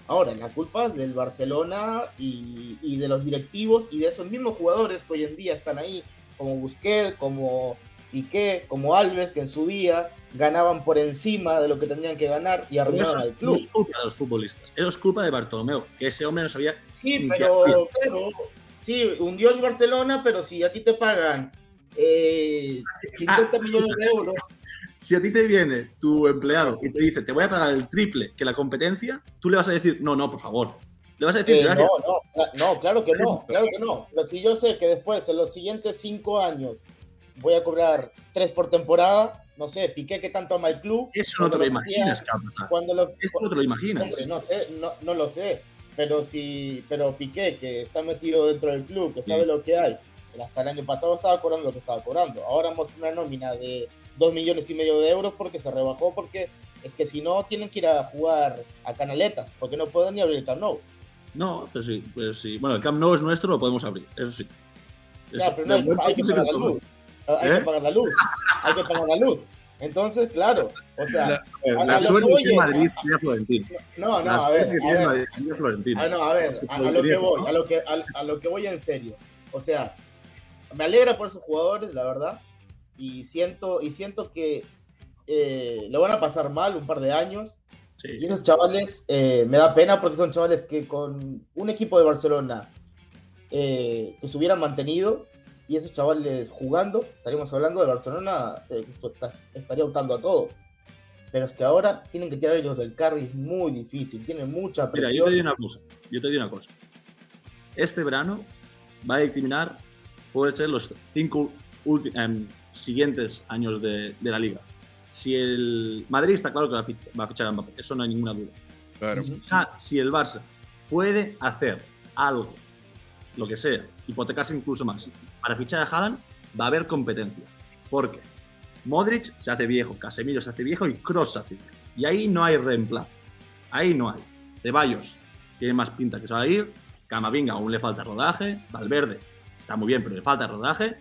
Speaker 3: Ahora, la culpa es del Barcelona y, y de los directivos y de esos mismos jugadores que hoy en día están ahí, como Busquets, como Piqué, como Alves, que en su día ganaban por encima de lo que tenían que ganar y
Speaker 5: Pero eso
Speaker 3: al
Speaker 5: no
Speaker 3: club.
Speaker 5: es culpa de los futbolistas, eso es culpa de Bartolomeo, que ese hombre no sabía.
Speaker 3: Sí, pero claro, sí, hundió el Barcelona, pero si a ti te pagan eh, 50 millones de euros,
Speaker 5: Si a ti te viene tu empleado y te dice, te voy a pagar el triple que la competencia, tú le vas a decir, no, no, por favor. Le vas a decir,
Speaker 3: eh,
Speaker 5: gracias.
Speaker 3: no, no, no, claro que no, claro que no. Pero si yo sé que después, en los siguientes cinco años, voy a cobrar tres por temporada, no sé, Piqué que tanto ama el club,
Speaker 5: Eso no te lo imaginas que va a pasar.
Speaker 3: cuando lo,
Speaker 5: Eso no te lo imaginas.
Speaker 3: Hombre, no sé, no, no lo sé. Pero si, pero Piqué, que está metido dentro del club, que sabe lo que hay, hasta el año pasado estaba cobrando lo que estaba cobrando. Ahora hemos una nómina de 2 millones y medio de euros porque se rebajó, porque es que si no tienen que ir a jugar a canaletas, porque no pueden ni abrir el Camp Nou.
Speaker 5: No, pero sí, pero sí. Bueno, el Camp Nou es nuestro, lo podemos abrir, eso sí.
Speaker 3: Ya, pero no hay, hay que pagar la luz. Hay
Speaker 5: ¿Eh?
Speaker 3: que pagar la luz. Hay que pagar la luz. Entonces, claro, o sea,
Speaker 5: La,
Speaker 3: a
Speaker 5: la
Speaker 3: lo
Speaker 5: suerte
Speaker 3: que voy
Speaker 5: Madrid sería Florentino.
Speaker 3: no, no,
Speaker 5: La
Speaker 3: a ver, a ver.
Speaker 5: Madrid Florentino.
Speaker 3: Ah, no, a ver, a, a lo que voy, a lo que, a, a lo que voy en serio. O sea, me alegra por esos jugadores, la verdad, y siento, y siento que eh, lo van a pasar mal un par de años.
Speaker 5: Sí.
Speaker 3: Y esos chavales, eh, me da pena porque son chavales que con un equipo de Barcelona eh, que se hubieran mantenido y esos chavales jugando, estaríamos hablando de Barcelona, eh, estaría optando a todo. Pero es que ahora tienen que tirar ellos del carro y es muy difícil, tienen mucha
Speaker 5: Mira,
Speaker 3: presión.
Speaker 5: yo te digo una cosa. Yo te digo una cosa. Este verano va a determinar, puede ser los cinco em, siguientes años de, de la liga. Si el Madrid está claro que va a fich- va a fichar a Mbappé, eso no hay ninguna duda.
Speaker 1: Claro.
Speaker 5: Ah, si el Barça puede hacer algo, lo que sea, hipotecarse incluso más, para fichar a Haaland, va a haber competencia. Porque Modric se hace viejo, Casemiro se hace viejo y Kroos se hace viejo. Y ahí no hay reemplazo. Ahí no hay. Ceballos tiene más pinta que se va a ir. Camavinga aún le falta rodaje. Valverde está muy bien, pero le falta rodaje.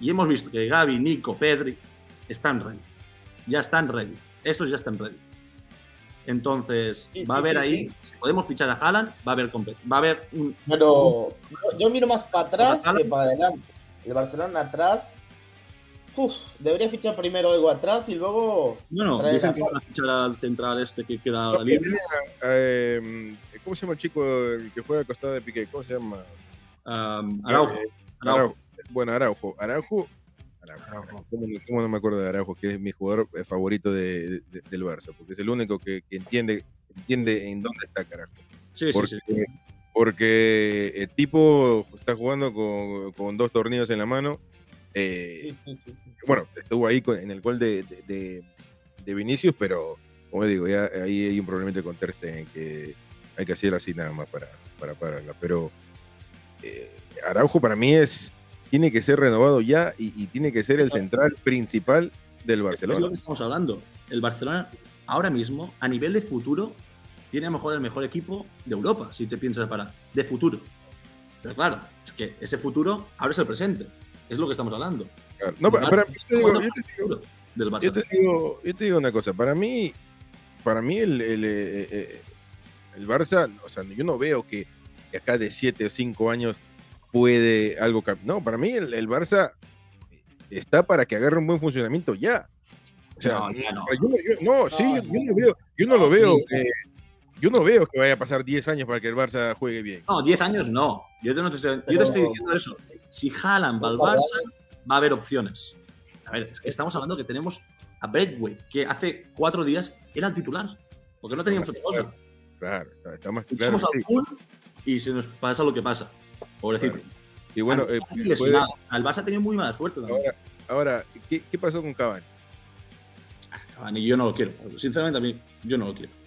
Speaker 5: Y hemos visto que Gaby, Nico, Pedri están ready. Ya están ready. Estos ya están ready. Entonces,
Speaker 3: Sí,
Speaker 5: va a haber
Speaker 3: sí,
Speaker 5: ahí, si podemos fichar a Haaland, va a haber va a haber un
Speaker 3: Pero yo, miro más para atrás que para adelante. El Barcelona atrás, uf, debería fichar primero algo atrás y luego
Speaker 5: bueno, dicen
Speaker 3: a
Speaker 5: que van a fichar al central este que queda
Speaker 1: No,
Speaker 5: libre.
Speaker 1: eh, ¿Cómo se llama el chico el que juega al costado de Piqué? ¿Cómo se llama?
Speaker 5: Um, Araujo.
Speaker 1: Eh,
Speaker 5: Araujo.
Speaker 1: Araujo. Bueno, Araujo. Araujo. Araujo. ¿Cómo, no- cómo no me acuerdo de Araujo? Que es mi jugador favorito de, de- del Barça, porque es el único que, que entiende, entiende en dónde está carajo.
Speaker 5: Sí, sí, sí.
Speaker 1: Porque el tipo está jugando con, con dos tornillos en la mano. eh,
Speaker 3: sí, sí, sí, sí.
Speaker 1: bueno, estuvo ahí con- en el gol de, de, de- de Vinicius, pero como digo, ya ahí hay un problemita con Ter Stegen que hay que hacer así nada más para, para pararla. Pero eh, Araujo para mí es tiene que ser renovado ya y, y tiene que ser el central principal del
Speaker 5: Es lo
Speaker 1: Barcelona.
Speaker 5: que estamos hablando. El Barcelona, ahora mismo, a nivel de futuro, tiene a lo mejor el mejor equipo de Europa, si te piensas para. De futuro. Pero claro, es que ese futuro ahora es el presente. Es lo que estamos hablando.
Speaker 1: Claro. No, para- yo te digo- yo te digo-
Speaker 5: futuro del Barça.
Speaker 1: Yo te digo, yo te digo una cosa, para mí, para mí el, el, eh, eh, el Barça, o sea, yo no veo que acá de 7 o 5 años puede algo cambiar. No, para mí el, el Barça está para que agarre un buen funcionamiento ya. O sea,
Speaker 5: No, ya no.
Speaker 1: yo, yo- no, sí,
Speaker 3: No,
Speaker 1: yo, yo no veo, yo no lo
Speaker 3: No,
Speaker 1: veo,
Speaker 3: sí.
Speaker 1: eh, yo no veo que vaya a pasar 10 años para que el Barça juegue bien.
Speaker 5: No, 10 años no. Yo te, no te estoy, yo te
Speaker 3: Pero-
Speaker 5: estoy diciendo eso. Si Haaland va al Barça, va a haber opciones. A ver, es que estamos hablando que tenemos a Bradway, que hace cuatro días era el titular. Porque no teníamos otra cosa.
Speaker 1: Claro, está, está más claro.
Speaker 5: Echamos al
Speaker 1: sí.
Speaker 5: full y se nos pasa lo que pasa. Pobrecito.
Speaker 1: Y bueno, eh, puede-.
Speaker 5: El Barça ha tenido muy mala suerte también.
Speaker 1: ahora, ahora ¿qué, qué pasó con Cavani?
Speaker 5: Cavani, yo no lo quiero. Sinceramente, a mí, yo no lo quiero.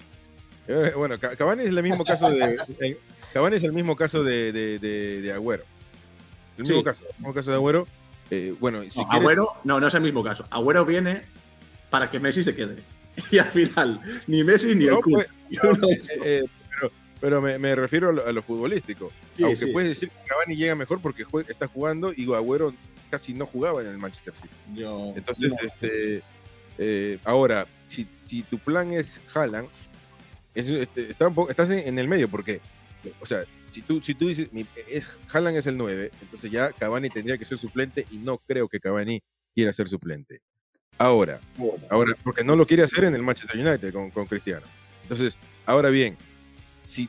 Speaker 1: Eh, bueno, Ca- Cavani es el mismo caso de eh, Cavani es el mismo caso de, de, de- de Agüero. El mismo
Speaker 5: Sí.
Speaker 1: caso, el mismo caso de Agüero. Eh, bueno, si
Speaker 5: No,
Speaker 1: quieres-
Speaker 5: Agüero, no, no es el mismo caso. Agüero viene para que Messi se quede. Y al final, ni Messi ni
Speaker 1: No,
Speaker 5: el
Speaker 1: pues, eh, pero, pero me, me refiero a lo, a lo futbolístico.
Speaker 5: Sí,
Speaker 1: Aunque
Speaker 5: sí,
Speaker 1: puedes decir que Cavani llega mejor porque está jugando y Agüero casi no jugaba en el Manchester City.
Speaker 5: Yo-
Speaker 1: Entonces, este, eh, ahora, si, si tu plan es Haaland, es- este, está un estás en, en el medio, porque, o sea, si tú, si tú dices, mi- es, Haaland es el 9, entonces ya Cavani tendría que ser suplente y no creo que Cavani quiera ser suplente. Ahora, ahora, porque no lo quiere hacer en el Manchester United con, con Cristiano. Entonces, ahora bien, si,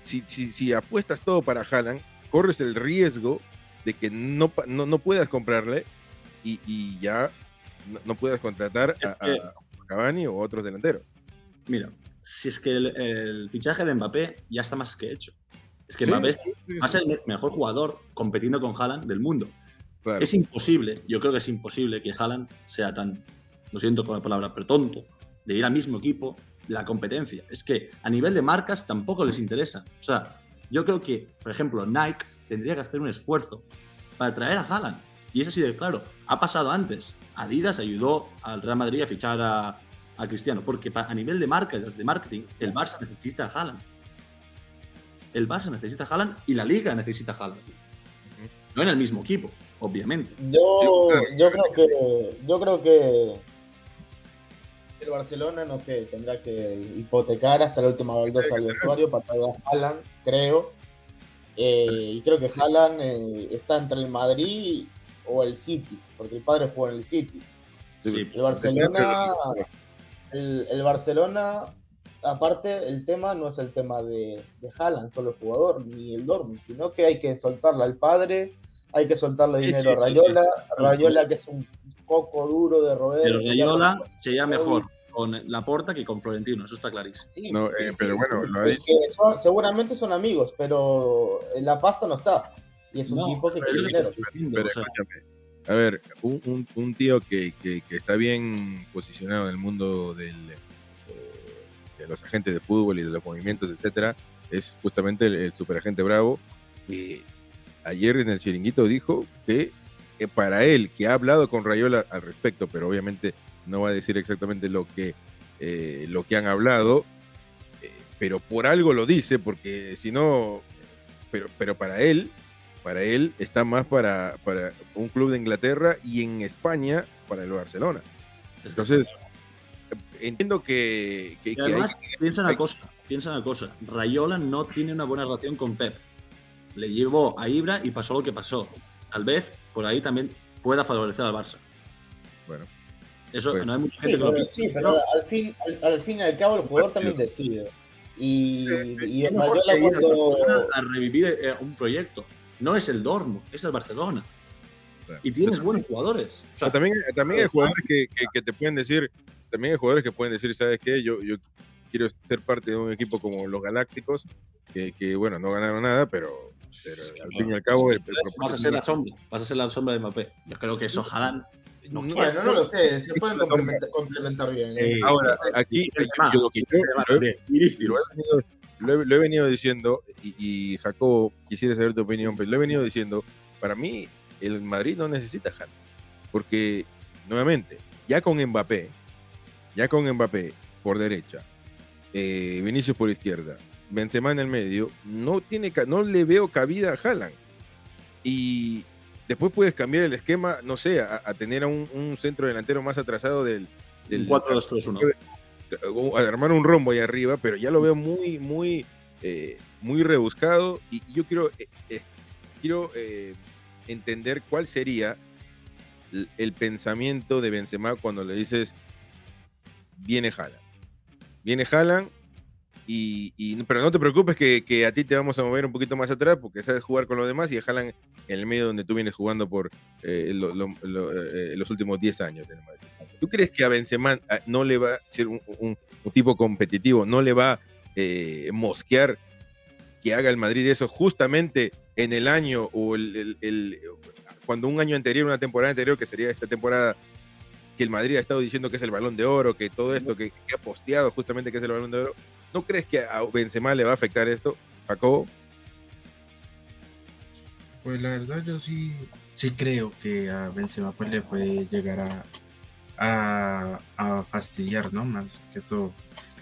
Speaker 1: si, si, si apuestas todo para Haaland, corres el riesgo de que no, no, no puedas comprarle y, y ya no, no puedas contratar a,
Speaker 5: que-
Speaker 1: a Cavani o otros delanteros.
Speaker 5: Mira, si es que el, el fichaje de Mbappé ya está más que hecho. Es que
Speaker 1: Sí,
Speaker 5: Mbappé
Speaker 1: sí,
Speaker 5: va a ser el mejor jugador compitiendo con Haaland del mundo.
Speaker 1: claro.
Speaker 5: Es imposible, yo creo que es imposible que Haaland sea tan, lo siento con la palabra, pero tonto, de ir al mismo equipo de la competencia. Es que a nivel de marcas tampoco les interesa. O sea, yo creo que, por ejemplo, Nike tendría que hacer un esfuerzo para traer a Haaland. Y es así de claro. Ha pasado antes. Adidas ayudó al Real Madrid a fichar a, a Cristiano, porque a nivel de marcas, de marketing, el Barça necesita a Haaland. El Barça necesita a Haaland y la Liga necesita a Haaland. No en el mismo equipo, obviamente.
Speaker 3: Yo, yo creo que yo creo que el Barcelona, no sé, tendrá que hipotecar hasta la última baldosa al vestuario para traer a Haaland, creo. Eh, y creo que Haaland eh, está entre el Madrid o el City, porque el padre jugó en el City.
Speaker 5: Sí,
Speaker 3: El Barcelona, el, el Barcelona, aparte, el tema no es el tema de, de Haaland, solo el jugador, ni el Dortmund, sino que hay que soltarle al padre, hay que soltarle
Speaker 5: Sí,
Speaker 3: dinero
Speaker 5: sí,
Speaker 3: a
Speaker 5: sí,
Speaker 3: Rayola,
Speaker 5: sí, sí.
Speaker 3: Rayola que es un coco duro de roer.
Speaker 5: Pero Rayola sería mejor con Laporta que con Florentino, eso está clarísimo.
Speaker 3: Sí,
Speaker 1: No,
Speaker 3: sí,
Speaker 1: eh, pero
Speaker 3: sí.
Speaker 1: bueno, lo
Speaker 3: Es que son- seguramente son amigos, pero la pasta no está. Y es un
Speaker 5: No,
Speaker 3: tipo que
Speaker 5: pero diciendo,
Speaker 1: Pero
Speaker 5: o sea,
Speaker 1: escúchame. A ver, un, tío que, está bien posicionado en el mundo eh, de los agentes de fútbol y de los movimientos, etcétera, es justamente el, superagente Bravo, que ayer en el chiringuito dijo que, para él, que ha hablado con Rayola al respecto, pero obviamente no va a decir exactamente lo que, eh, lo que han hablado, eh, pero por algo lo dice, porque si no, pero para él, para él está más para, para un club de Inglaterra y en España para el Barcelona. Entonces, entiendo que, que-
Speaker 5: y
Speaker 1: que hay-
Speaker 5: además, piensa una cosa, piensa una cosa. Rayola no tiene una buena relación con Pep. Le llevó a Ibra y pasó lo que pasó. Tal vez por ahí también pueda favorecer al Barça.
Speaker 1: bueno,
Speaker 5: Eso
Speaker 1: Pues-
Speaker 5: no hay mucha
Speaker 3: Sí,
Speaker 5: gente que lo
Speaker 3: pero,
Speaker 5: piensa.
Speaker 3: sí, pero al, fin, al, al fin y al cabo el jugador también decide. Y, y Rayola cuando...
Speaker 5: Barcelona a revivir eh, un proyecto. No es el Dortmund, es el Barcelona.
Speaker 1: Claro.
Speaker 5: Y tienes buenos jugadores. O sea,
Speaker 1: Pero también, también hay jugadores que, que- que te pueden decir, también hay jugadores que pueden decir, ¿sabes qué? Yo, yo quiero ser parte de un equipo como los Galácticos, que, que, bueno, no ganaron nada, pero, pero
Speaker 5: Es que
Speaker 1: al fin y al cabo... el- el
Speaker 5: vas a ser la sombra. Vas a ser la sombra de Mbappé. Yo creo que eso Haaland no
Speaker 1: No,
Speaker 3: Bueno, no lo sé, se pueden complementar, complementar bien. ¿eh?
Speaker 5: Eh,
Speaker 1: Ahora, aquí, yo- que yo-
Speaker 5: Benzema
Speaker 1: lo he- lo venido, diciendo, y, y Jacobo, quisiera saber tu opinión, pero lo he venido diciendo, para mí el Madrid no necesita Haaland, porque nuevamente, ya con Mbappé, ya con Mbappé por derecha, eh, Vinicius por izquierda, Benzema en el medio, no, tiene, no le veo cabida a Haaland. Y después puedes cambiar el esquema, no sé, a, a tener a un, un centro delantero más atrasado del... del
Speaker 5: 4-2-3-1.
Speaker 1: Armar un rombo ahí arriba, pero ya lo veo muy, muy, eh, muy rebuscado y yo quiero, eh, eh, quiero entender cuál sería el pensamiento de Benzema cuando le dices viene Haaland. Viene Haaland y, pero no te preocupes que, a ti te vamos a mover un poquito más atrás porque sabes jugar con los demás y a Haaland en el medio donde tú vienes jugando por lo- lo- lo- los últimos 10 años Madrid. ¿Tú crees que a Benzema ah, no le va a ser un, tipo competitivo, no le va eh, mosquear que haga el Madrid eso justamente en el año o cuando un año anterior, una temporada anterior, que sería esta temporada, que el Madrid ha estado diciendo que es el balón de oro, que todo esto, que, que ha posteado justamente que es el balón de oro, ¿no crees que a Benzema le va a afectar esto, Jacobo?
Speaker 4: Pues la verdad yo sí, sí creo que a Benzema pues le puede llegar a, a, a fastidiar, ¿no? Más que todo,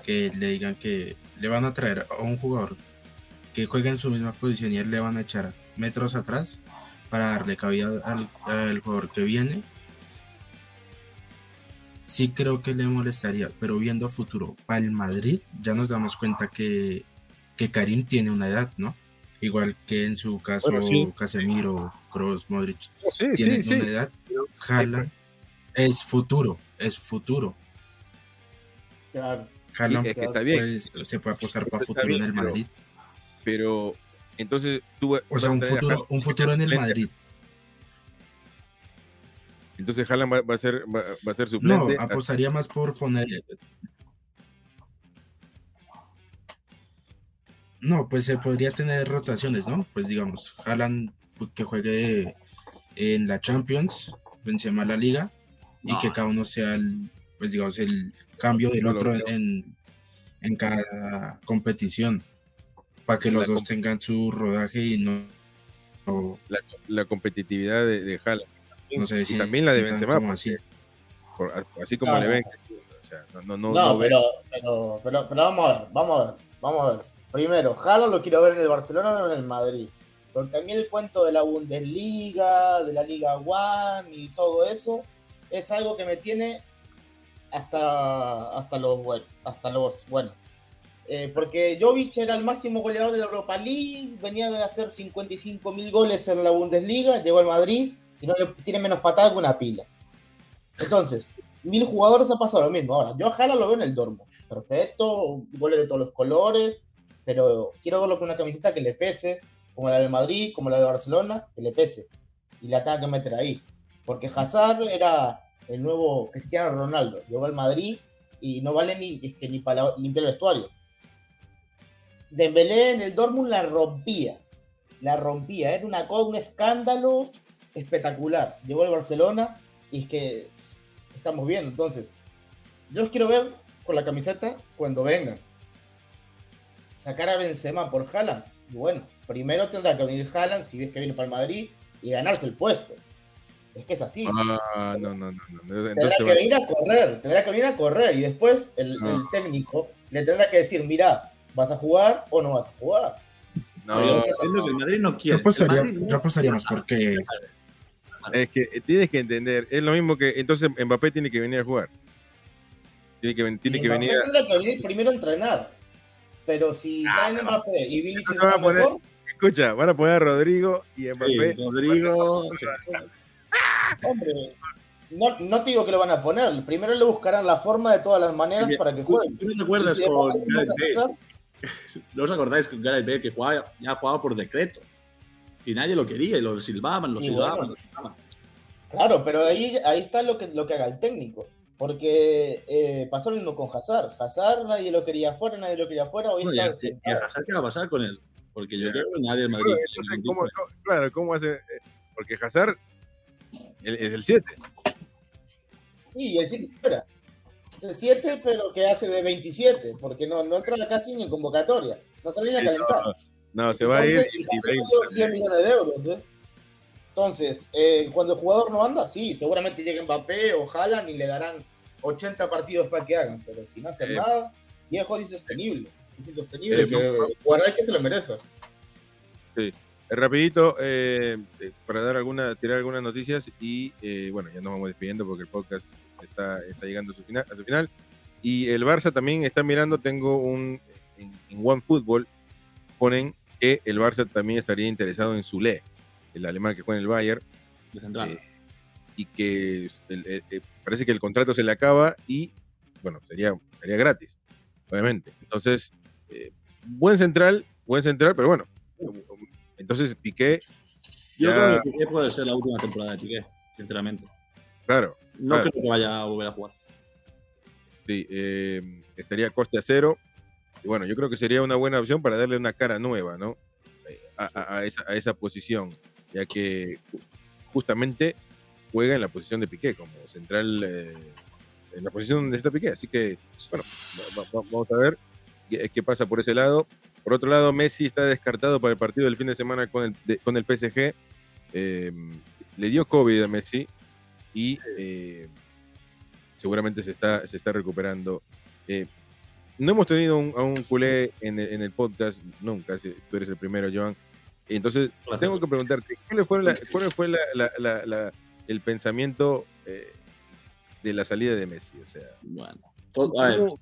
Speaker 4: que le digan que le van a traer a un jugador que juega en su misma posición y él le van a echar metros atrás para darle cabida al, al jugador que viene. Sí creo que le molestaría, pero viendo a futuro para el Madrid ya nos damos cuenta que, que Karim tiene una edad, ¿no? Igual que en su caso
Speaker 1: Bueno, sí.
Speaker 4: Casemiro, Kroos, Modric
Speaker 1: Sí,
Speaker 4: tienen
Speaker 1: sí,
Speaker 4: una edad. Haaland es futuro, es futuro.
Speaker 3: Claro.
Speaker 4: Haaland
Speaker 1: es que está bien.
Speaker 4: puede- se puede apostar para futuro
Speaker 1: bien,
Speaker 4: en el Madrid.
Speaker 1: Pero entonces tú
Speaker 4: O sea, un futuro, un futuro en el
Speaker 1: suplente.
Speaker 4: Madrid.
Speaker 1: Entonces Haaland va, va a ser va, va a ser
Speaker 4: No,
Speaker 1: suplente.
Speaker 4: apostaría más por poner. No, pues se podría tener rotaciones, ¿no? Pues digamos, Haaland pues, que juegue en la Champions, Benzema la Liga, y
Speaker 5: No.
Speaker 4: que cada uno sea el, pues digamos, el cambio del otro en, en cada competición, para que
Speaker 1: La
Speaker 4: los dos
Speaker 1: comp-
Speaker 4: tengan su rodaje y no, no,
Speaker 1: la, la competitividad de, de Haaland.
Speaker 4: no sé
Speaker 1: y
Speaker 4: si
Speaker 1: también la de Benzema,
Speaker 4: como así.
Speaker 1: por- así como
Speaker 3: No,
Speaker 1: le
Speaker 3: no.
Speaker 1: ven. O sea, no, no, no,
Speaker 3: No,
Speaker 1: no ven-
Speaker 3: pero, pero, pero, pero vamos a ver, vamos a ver, vamos a ver. Primero, Haaland lo quiero ver en el Barcelona o en el Madrid. Porque a mí el cuento de la Bundesliga, de la Liga One y todo eso, es algo que me tiene hasta, hasta los buenos. Hasta los buenos. Eh, porque Jovic era el máximo goleador de la Europa League, venía de hacer 55 mil goles en la Bundesliga, llegó al Madrid y no le tiene menos patada que una pila. Entonces, mil jugadores ha pasado lo mismo. Ahora, yo a Haaland lo veo en el Dortmund. Perfecto, goles de todos los colores, pero quiero verlo con una camiseta que le pese, como la de Madrid, como la de Barcelona, que le pese. Y la tenga que meter ahí. Porque Hazard era el nuevo Cristiano Ronaldo. Llegó al Madrid y no vale ni, es que ni para limpiar el vestuario. Dembélé en el Dortmund la rompía. La rompía. Era una un escándalo espectacular. Llegó al Barcelona y es que estamos viendo. Entonces, yo os quiero ver con la camiseta cuando vengan. Sacar a Benzema por Haaland. Bueno, primero tendrá que venir Haaland si ves que viene para el Madrid y ganarse el puesto. Es que es así.
Speaker 1: Ah, no, no, no. no.
Speaker 3: tendrá
Speaker 1: Entonces
Speaker 3: que
Speaker 1: va-
Speaker 3: venir a correr, tendrá que venir a correr y después el,
Speaker 1: No.
Speaker 3: el técnico le tendrá que decir, mira, ¿vas a jugar o no vas a jugar?
Speaker 1: no,
Speaker 5: Yo entiendo que el Madrid no
Speaker 4: Yo
Speaker 5: quiere.
Speaker 4: apostaría,
Speaker 5: Madrid no
Speaker 4: yo apostaría más porque
Speaker 1: es que tienes que entender. Es lo mismo que. Entonces Mbappé tiene que venir a jugar. Tiene que, tiene que venir
Speaker 3: tendrá que venir primero a entrenar. Pero si traen a Mbappé y Vinicius
Speaker 1: Entonces van a
Speaker 3: está
Speaker 1: poner-
Speaker 3: mejor,
Speaker 1: Escucha, van a poner a Rodrigo y
Speaker 5: Sí,
Speaker 1: Mbappé.
Speaker 5: Rodrigo.
Speaker 3: Hombre, no, no te digo que lo van a poner. Primero le buscarán la forma de todas las maneras para que
Speaker 5: ¿Tú,
Speaker 3: juegue.
Speaker 5: tú no te
Speaker 3: Y
Speaker 5: acuerdas
Speaker 3: si
Speaker 5: con Gareth
Speaker 3: que
Speaker 5: Bale? ¿No os acordáis con Gareth Bale que jugaba, ya jugaba por decreto? Y nadie lo quería y lo silbaban, lo silbaban.
Speaker 3: bueno.
Speaker 5: lo silbaban.
Speaker 3: Claro, pero ahí, ahí está lo que, lo que haga el técnico. Porque eh, pasó lo mismo con Hazard. Hazard nadie lo quería afuera, nadie lo quería afuera. Hoy
Speaker 5: y
Speaker 3: está
Speaker 5: a- y a. Hazard, ¿qué va a pasar con él? Porque yo creo que nadie en Madrid.
Speaker 1: Entonces,
Speaker 5: ningún
Speaker 1: ¿cómo,
Speaker 5: tipo
Speaker 1: cómo- claro, ¿cómo hace? eh, Porque Hazard es el 7.
Speaker 3: Sí, el 7 fuera. El 7, pero que hace de 27, porque no, no entra casi ni en convocatoria. No sale ni a calentar.
Speaker 1: No, se va a ir
Speaker 3: Entonces,
Speaker 1: y,
Speaker 3: y
Speaker 1: y
Speaker 3: hace
Speaker 1: Bale
Speaker 3: como 100
Speaker 1: también.
Speaker 3: millones de euros, ¿eh? Entonces, eh, cuando el jugador no anda, sí, seguramente llega Mbappé o Haaland y le darán 80 partidos para que hagan, pero si no hacen
Speaker 1: Eh.
Speaker 3: nada, viejo es insostenible. Es insostenible
Speaker 1: Eh,
Speaker 3: que
Speaker 1: no, no.
Speaker 3: el que se lo merece.
Speaker 1: Eh, Rapidito, eh, eh, para dar alguna, tirar algunas noticias y eh, bueno, ya nos vamos despidiendo porque el podcast está, está llegando a su, final, a su final. Y el Barça también está mirando, tengo un, en, en One Football, ponen que el Barça también estaría interesado en Zule, el alemán que juega en el Bayern, eh, y que el- el- eh, parece que el contrato se le acaba y bueno, sería, sería gratis, obviamente. Entonces, eh, buen central, buen central, pero bueno, entonces Piqué,
Speaker 5: Yo
Speaker 1: ya-
Speaker 5: creo que Piqué puede ser la última temporada de Piqué, sinceramente.
Speaker 1: claro,
Speaker 5: No
Speaker 1: Claro.
Speaker 5: creo que vaya a volver a jugar.
Speaker 1: Sí, eh, estaría coste a cero. Y bueno, yo creo que sería una buena opción para darle una cara nueva, ¿no? A, a- a esa, a esa posición, ya que ju- justamente juega en la posición de Piqué, como central, eh, en la posición donde está Piqué. Así que, bueno, va- va- va- vamos a ver qué, qué pasa por ese lado. Por otro lado, Messi está descartado para el partido del fin de semana con el, de- con el PSG. Eh, le dio COVID a Messi y eh, seguramente se está, se está recuperando. Eh, no hemos tenido un- a un culé en el, en el podcast nunca, si tú eres el primero, Joan. Entonces, tengo que preguntarte, ¿cuál fue, la- cuál fue la- la- el pensamiento eh, de la salida de Messi? O sea,
Speaker 5: Bueno, todo- a ver,
Speaker 1: ¿cómo,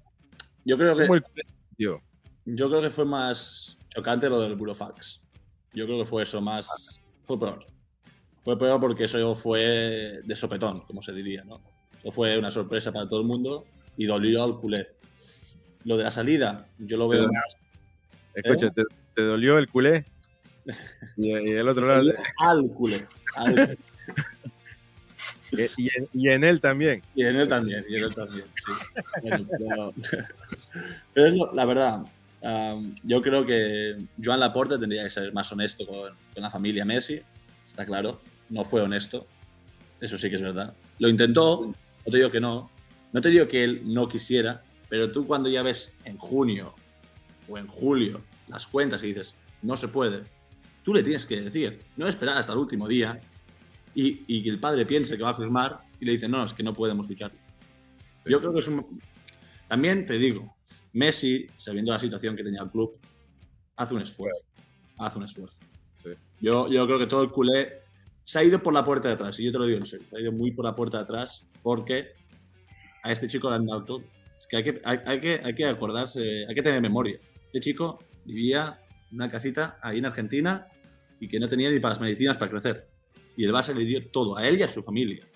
Speaker 5: yo creo que
Speaker 1: cómo el culé se sintió?
Speaker 5: Yo creo que fue más chocante lo del Burofax. Yo creo que fue eso más. Fue peor. Fue peor porque eso fue de sopetón, como se diría, ¿no? Eso fue una sorpresa para todo el mundo y dolió al culé. Lo de la salida, yo lo veo más.
Speaker 1: Escucha, ¿te, te dolió el culé? Y, y el otro lado,
Speaker 5: al culé. al-
Speaker 1: eh, y, en, y en él también.
Speaker 5: y en él también, y en él también, sí. Bueno, pero, pero es lo- la verdad, am, yo creo que Joan Laporte tendría que ser más honesto con, con la familia Messi, está claro. No fue honesto, eso sí que es verdad. Lo intentó, no te digo que no, no te digo que él no quisiera, pero tú cuando ya ves en junio o en julio las cuentas y dices, no se puede, tú le tienes que decir, no esperar hasta el último día y, y que el padre piense que va a firmar y le dice, no, es que no podemos fichar. Yo creo que es un... También te digo, Messi, sabiendo la situación que tenía el club, hace un esfuerzo. Hace un esfuerzo.
Speaker 1: Sí.
Speaker 5: Yo, yo creo que todo el culé se ha ido por la puerta de atrás, y yo te lo digo en serio, se ha ido muy por la puerta de atrás porque a este chico le han dado todo. Es que hay que, hay, hay que, hay que acordarse, hay que tener memoria. Este chico vivía en una casita ahí en Argentina y que no tenía ni para las medicinas para crecer. Y el Barça le dio todo, a él y a su familia.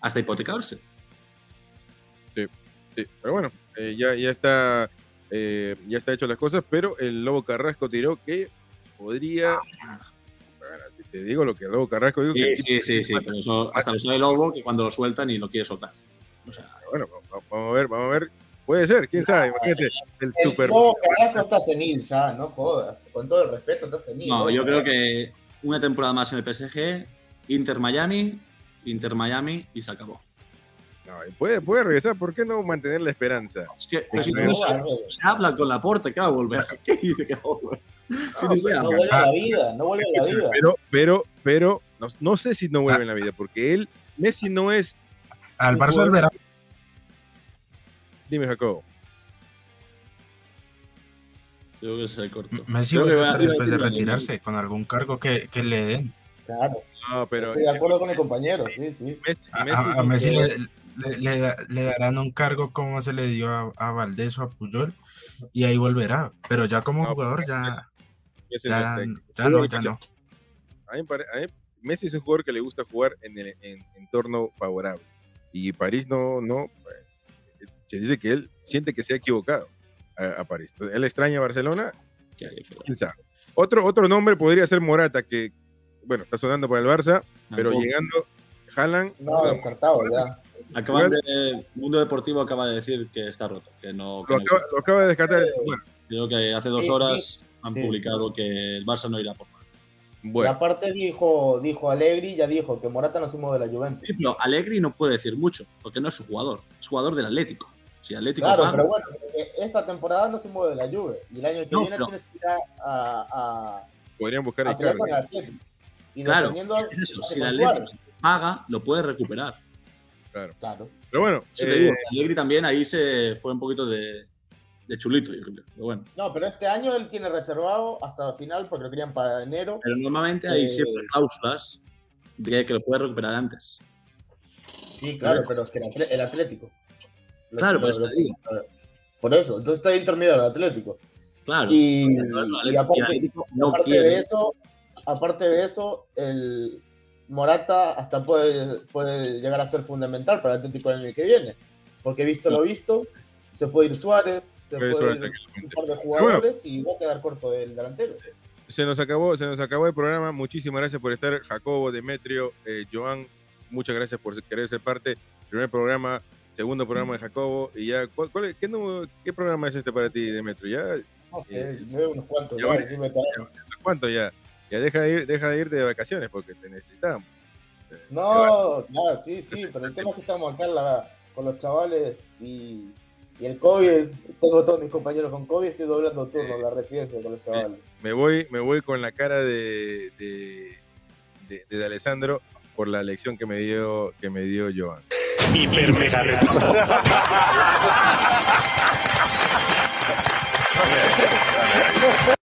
Speaker 5: Hasta hipotecarse.
Speaker 1: Sí, pero bueno, eh, ya, ya está eh, ya está hecho las cosas, pero el Lobo Carrasco tiró que podría. Bueno, te- digo lo que el Lobo Carrasco dijo.
Speaker 5: Sí,
Speaker 1: que,
Speaker 5: sí, sí, sí, pero eso hasta lo sabe Lobo que cuando lo sueltan y lo quiere soltar. O sea,
Speaker 1: Bueno, va- va- vamos a ver, vamos a ver. Puede ser, quién sabe. Imagínate, el
Speaker 3: El
Speaker 1: super.
Speaker 3: Lobo Carrasco está senil ya, no jodas. Con todo el respeto, está senil.
Speaker 5: no, yo creo que una temporada más en el PSG, Inter Miami, Inter Miami y se acabó.
Speaker 1: No, puede, puede regresar, ¿por qué no mantener la esperanza?
Speaker 5: Es que
Speaker 1: No,
Speaker 5: no
Speaker 3: No,
Speaker 5: se,
Speaker 3: no,
Speaker 5: habla con la porta que va a volver. ¿Qué dice que va a volver?
Speaker 3: No
Speaker 5: habla.
Speaker 3: vuelve a la vida, no vuelve a la vida.
Speaker 1: Pero, pero, pero, no, no sé si no vuelve en la vida, porque él, Messi no es.
Speaker 4: Al Barça volverá.
Speaker 1: Dime, Jacobo.
Speaker 5: Creo que se cortó.
Speaker 4: Messi
Speaker 5: Creo va-
Speaker 4: después de
Speaker 5: a
Speaker 4: retirarse con algún cargo que, que le den.
Speaker 3: Claro,
Speaker 1: No, pero.
Speaker 3: estoy de acuerdo con el compañero, sí, sí.
Speaker 1: Messi,
Speaker 4: A,
Speaker 1: Messi
Speaker 4: a-
Speaker 1: es
Speaker 4: a Messi le, le- le le darán un cargo como se le dio a, a Valdés o a Puyol y ahí volverá. Pero ya como
Speaker 1: No,
Speaker 4: jugador ya,
Speaker 1: Messi
Speaker 4: ya, no, ya no.
Speaker 1: A mí a mí- Messi es un jugador que le gusta jugar en el en, entorno favorable. Y París no, no. eh, Se dice que él siente que se ha equivocado a, a París. Entonces, él extraña a Barcelona, quién sabe. Otro, otro nombre podría ser Morata, que, bueno, está sonando para el Barça, pero
Speaker 5: Tampoco.
Speaker 1: llegando Haaland.
Speaker 3: No, descartado ya.
Speaker 5: Acaban de, Mundo Deportivo acaba de decir que está roto. Que no, que
Speaker 1: Lo
Speaker 5: no-
Speaker 1: acaba, lo acaba de descartar. Bueno,
Speaker 5: Creo que hace dos
Speaker 3: Sí,
Speaker 5: horas han
Speaker 3: Sí.
Speaker 5: publicado que el Barça no irá por más.
Speaker 3: Y
Speaker 1: bueno,
Speaker 3: aparte dijo, dijo Allegri, ya dijo que Morata no se mueve de la Juventus.
Speaker 5: Sí, pero Allegri no puede decir mucho, porque no es su jugador. Es jugador del Atlético. Si Atlético
Speaker 3: Claro, pero bueno, eh, esta temporada no se mueve de la Juve. Y el año que
Speaker 5: No,
Speaker 3: viene
Speaker 5: pero-
Speaker 3: tienes que ir a, a,
Speaker 1: podrían buscar
Speaker 3: a, con el Atlético. Y
Speaker 5: Claro,
Speaker 3: dependiendo
Speaker 5: es eso, si el. Atlético paga, lo puede recuperar.
Speaker 1: Claro.
Speaker 3: Claro.
Speaker 1: Pero bueno,
Speaker 5: Sí, te
Speaker 1: eh,
Speaker 5: digo, Allegri también ahí se fue un poquito de, de chulito, yo creo. Pero bueno.
Speaker 3: No, pero este año él tiene reservado hasta final porque lo querían para enero.
Speaker 5: Pero normalmente hay
Speaker 3: Eh.
Speaker 5: siempre cláusulas de que lo puede recuperar antes.
Speaker 3: Sí, claro, pero es que el, Atlético. Lo-
Speaker 5: Claro,
Speaker 3: lo-
Speaker 5: por eso
Speaker 3: lo-
Speaker 5: te digo.
Speaker 3: Por eso, entonces está intermedio el Atlético.
Speaker 5: Claro.
Speaker 3: Y, y
Speaker 5: Atlético-
Speaker 3: aparte,
Speaker 5: no
Speaker 3: aparte de eso, aparte de eso, el Morata hasta puede, puede llegar a ser fundamental para el Atlético el año que viene. Porque visto lo visto, se puede ir Suárez, se
Speaker 1: Puede
Speaker 3: ir un par de jugadores y va a quedar corto del delantero.
Speaker 1: se nos acabó, se nos acabó el programa. Muchísimas gracias por estar, Jacobo, Demetrio, eh, Joan. Muchas gracias por querer ser parte. Primer programa segundo programa de Jacobo, y ya, ¿cuál, cuál es- qué, número- qué programa es este para ti, Demetrio? Ya,
Speaker 3: No sé, veo unos cuantos.
Speaker 1: Ya
Speaker 3: Ya,
Speaker 1: voy.
Speaker 3: sí me tardan.
Speaker 1: ¿cuánto ya? Ya deja de ir, deja de irte de vacaciones porque te necesitamos.
Speaker 3: No, claro, sí, sí, pero el tema es que estamos acá con los chavales y, el COVID, tengo todos mis compañeros con COVID, estoy doblando turno en la residencia con los chavales.
Speaker 1: Me voy, me voy con la cara de, de, de, Alessandro por la lección que me dio, que me dio Joan.
Speaker 6: Hiper mega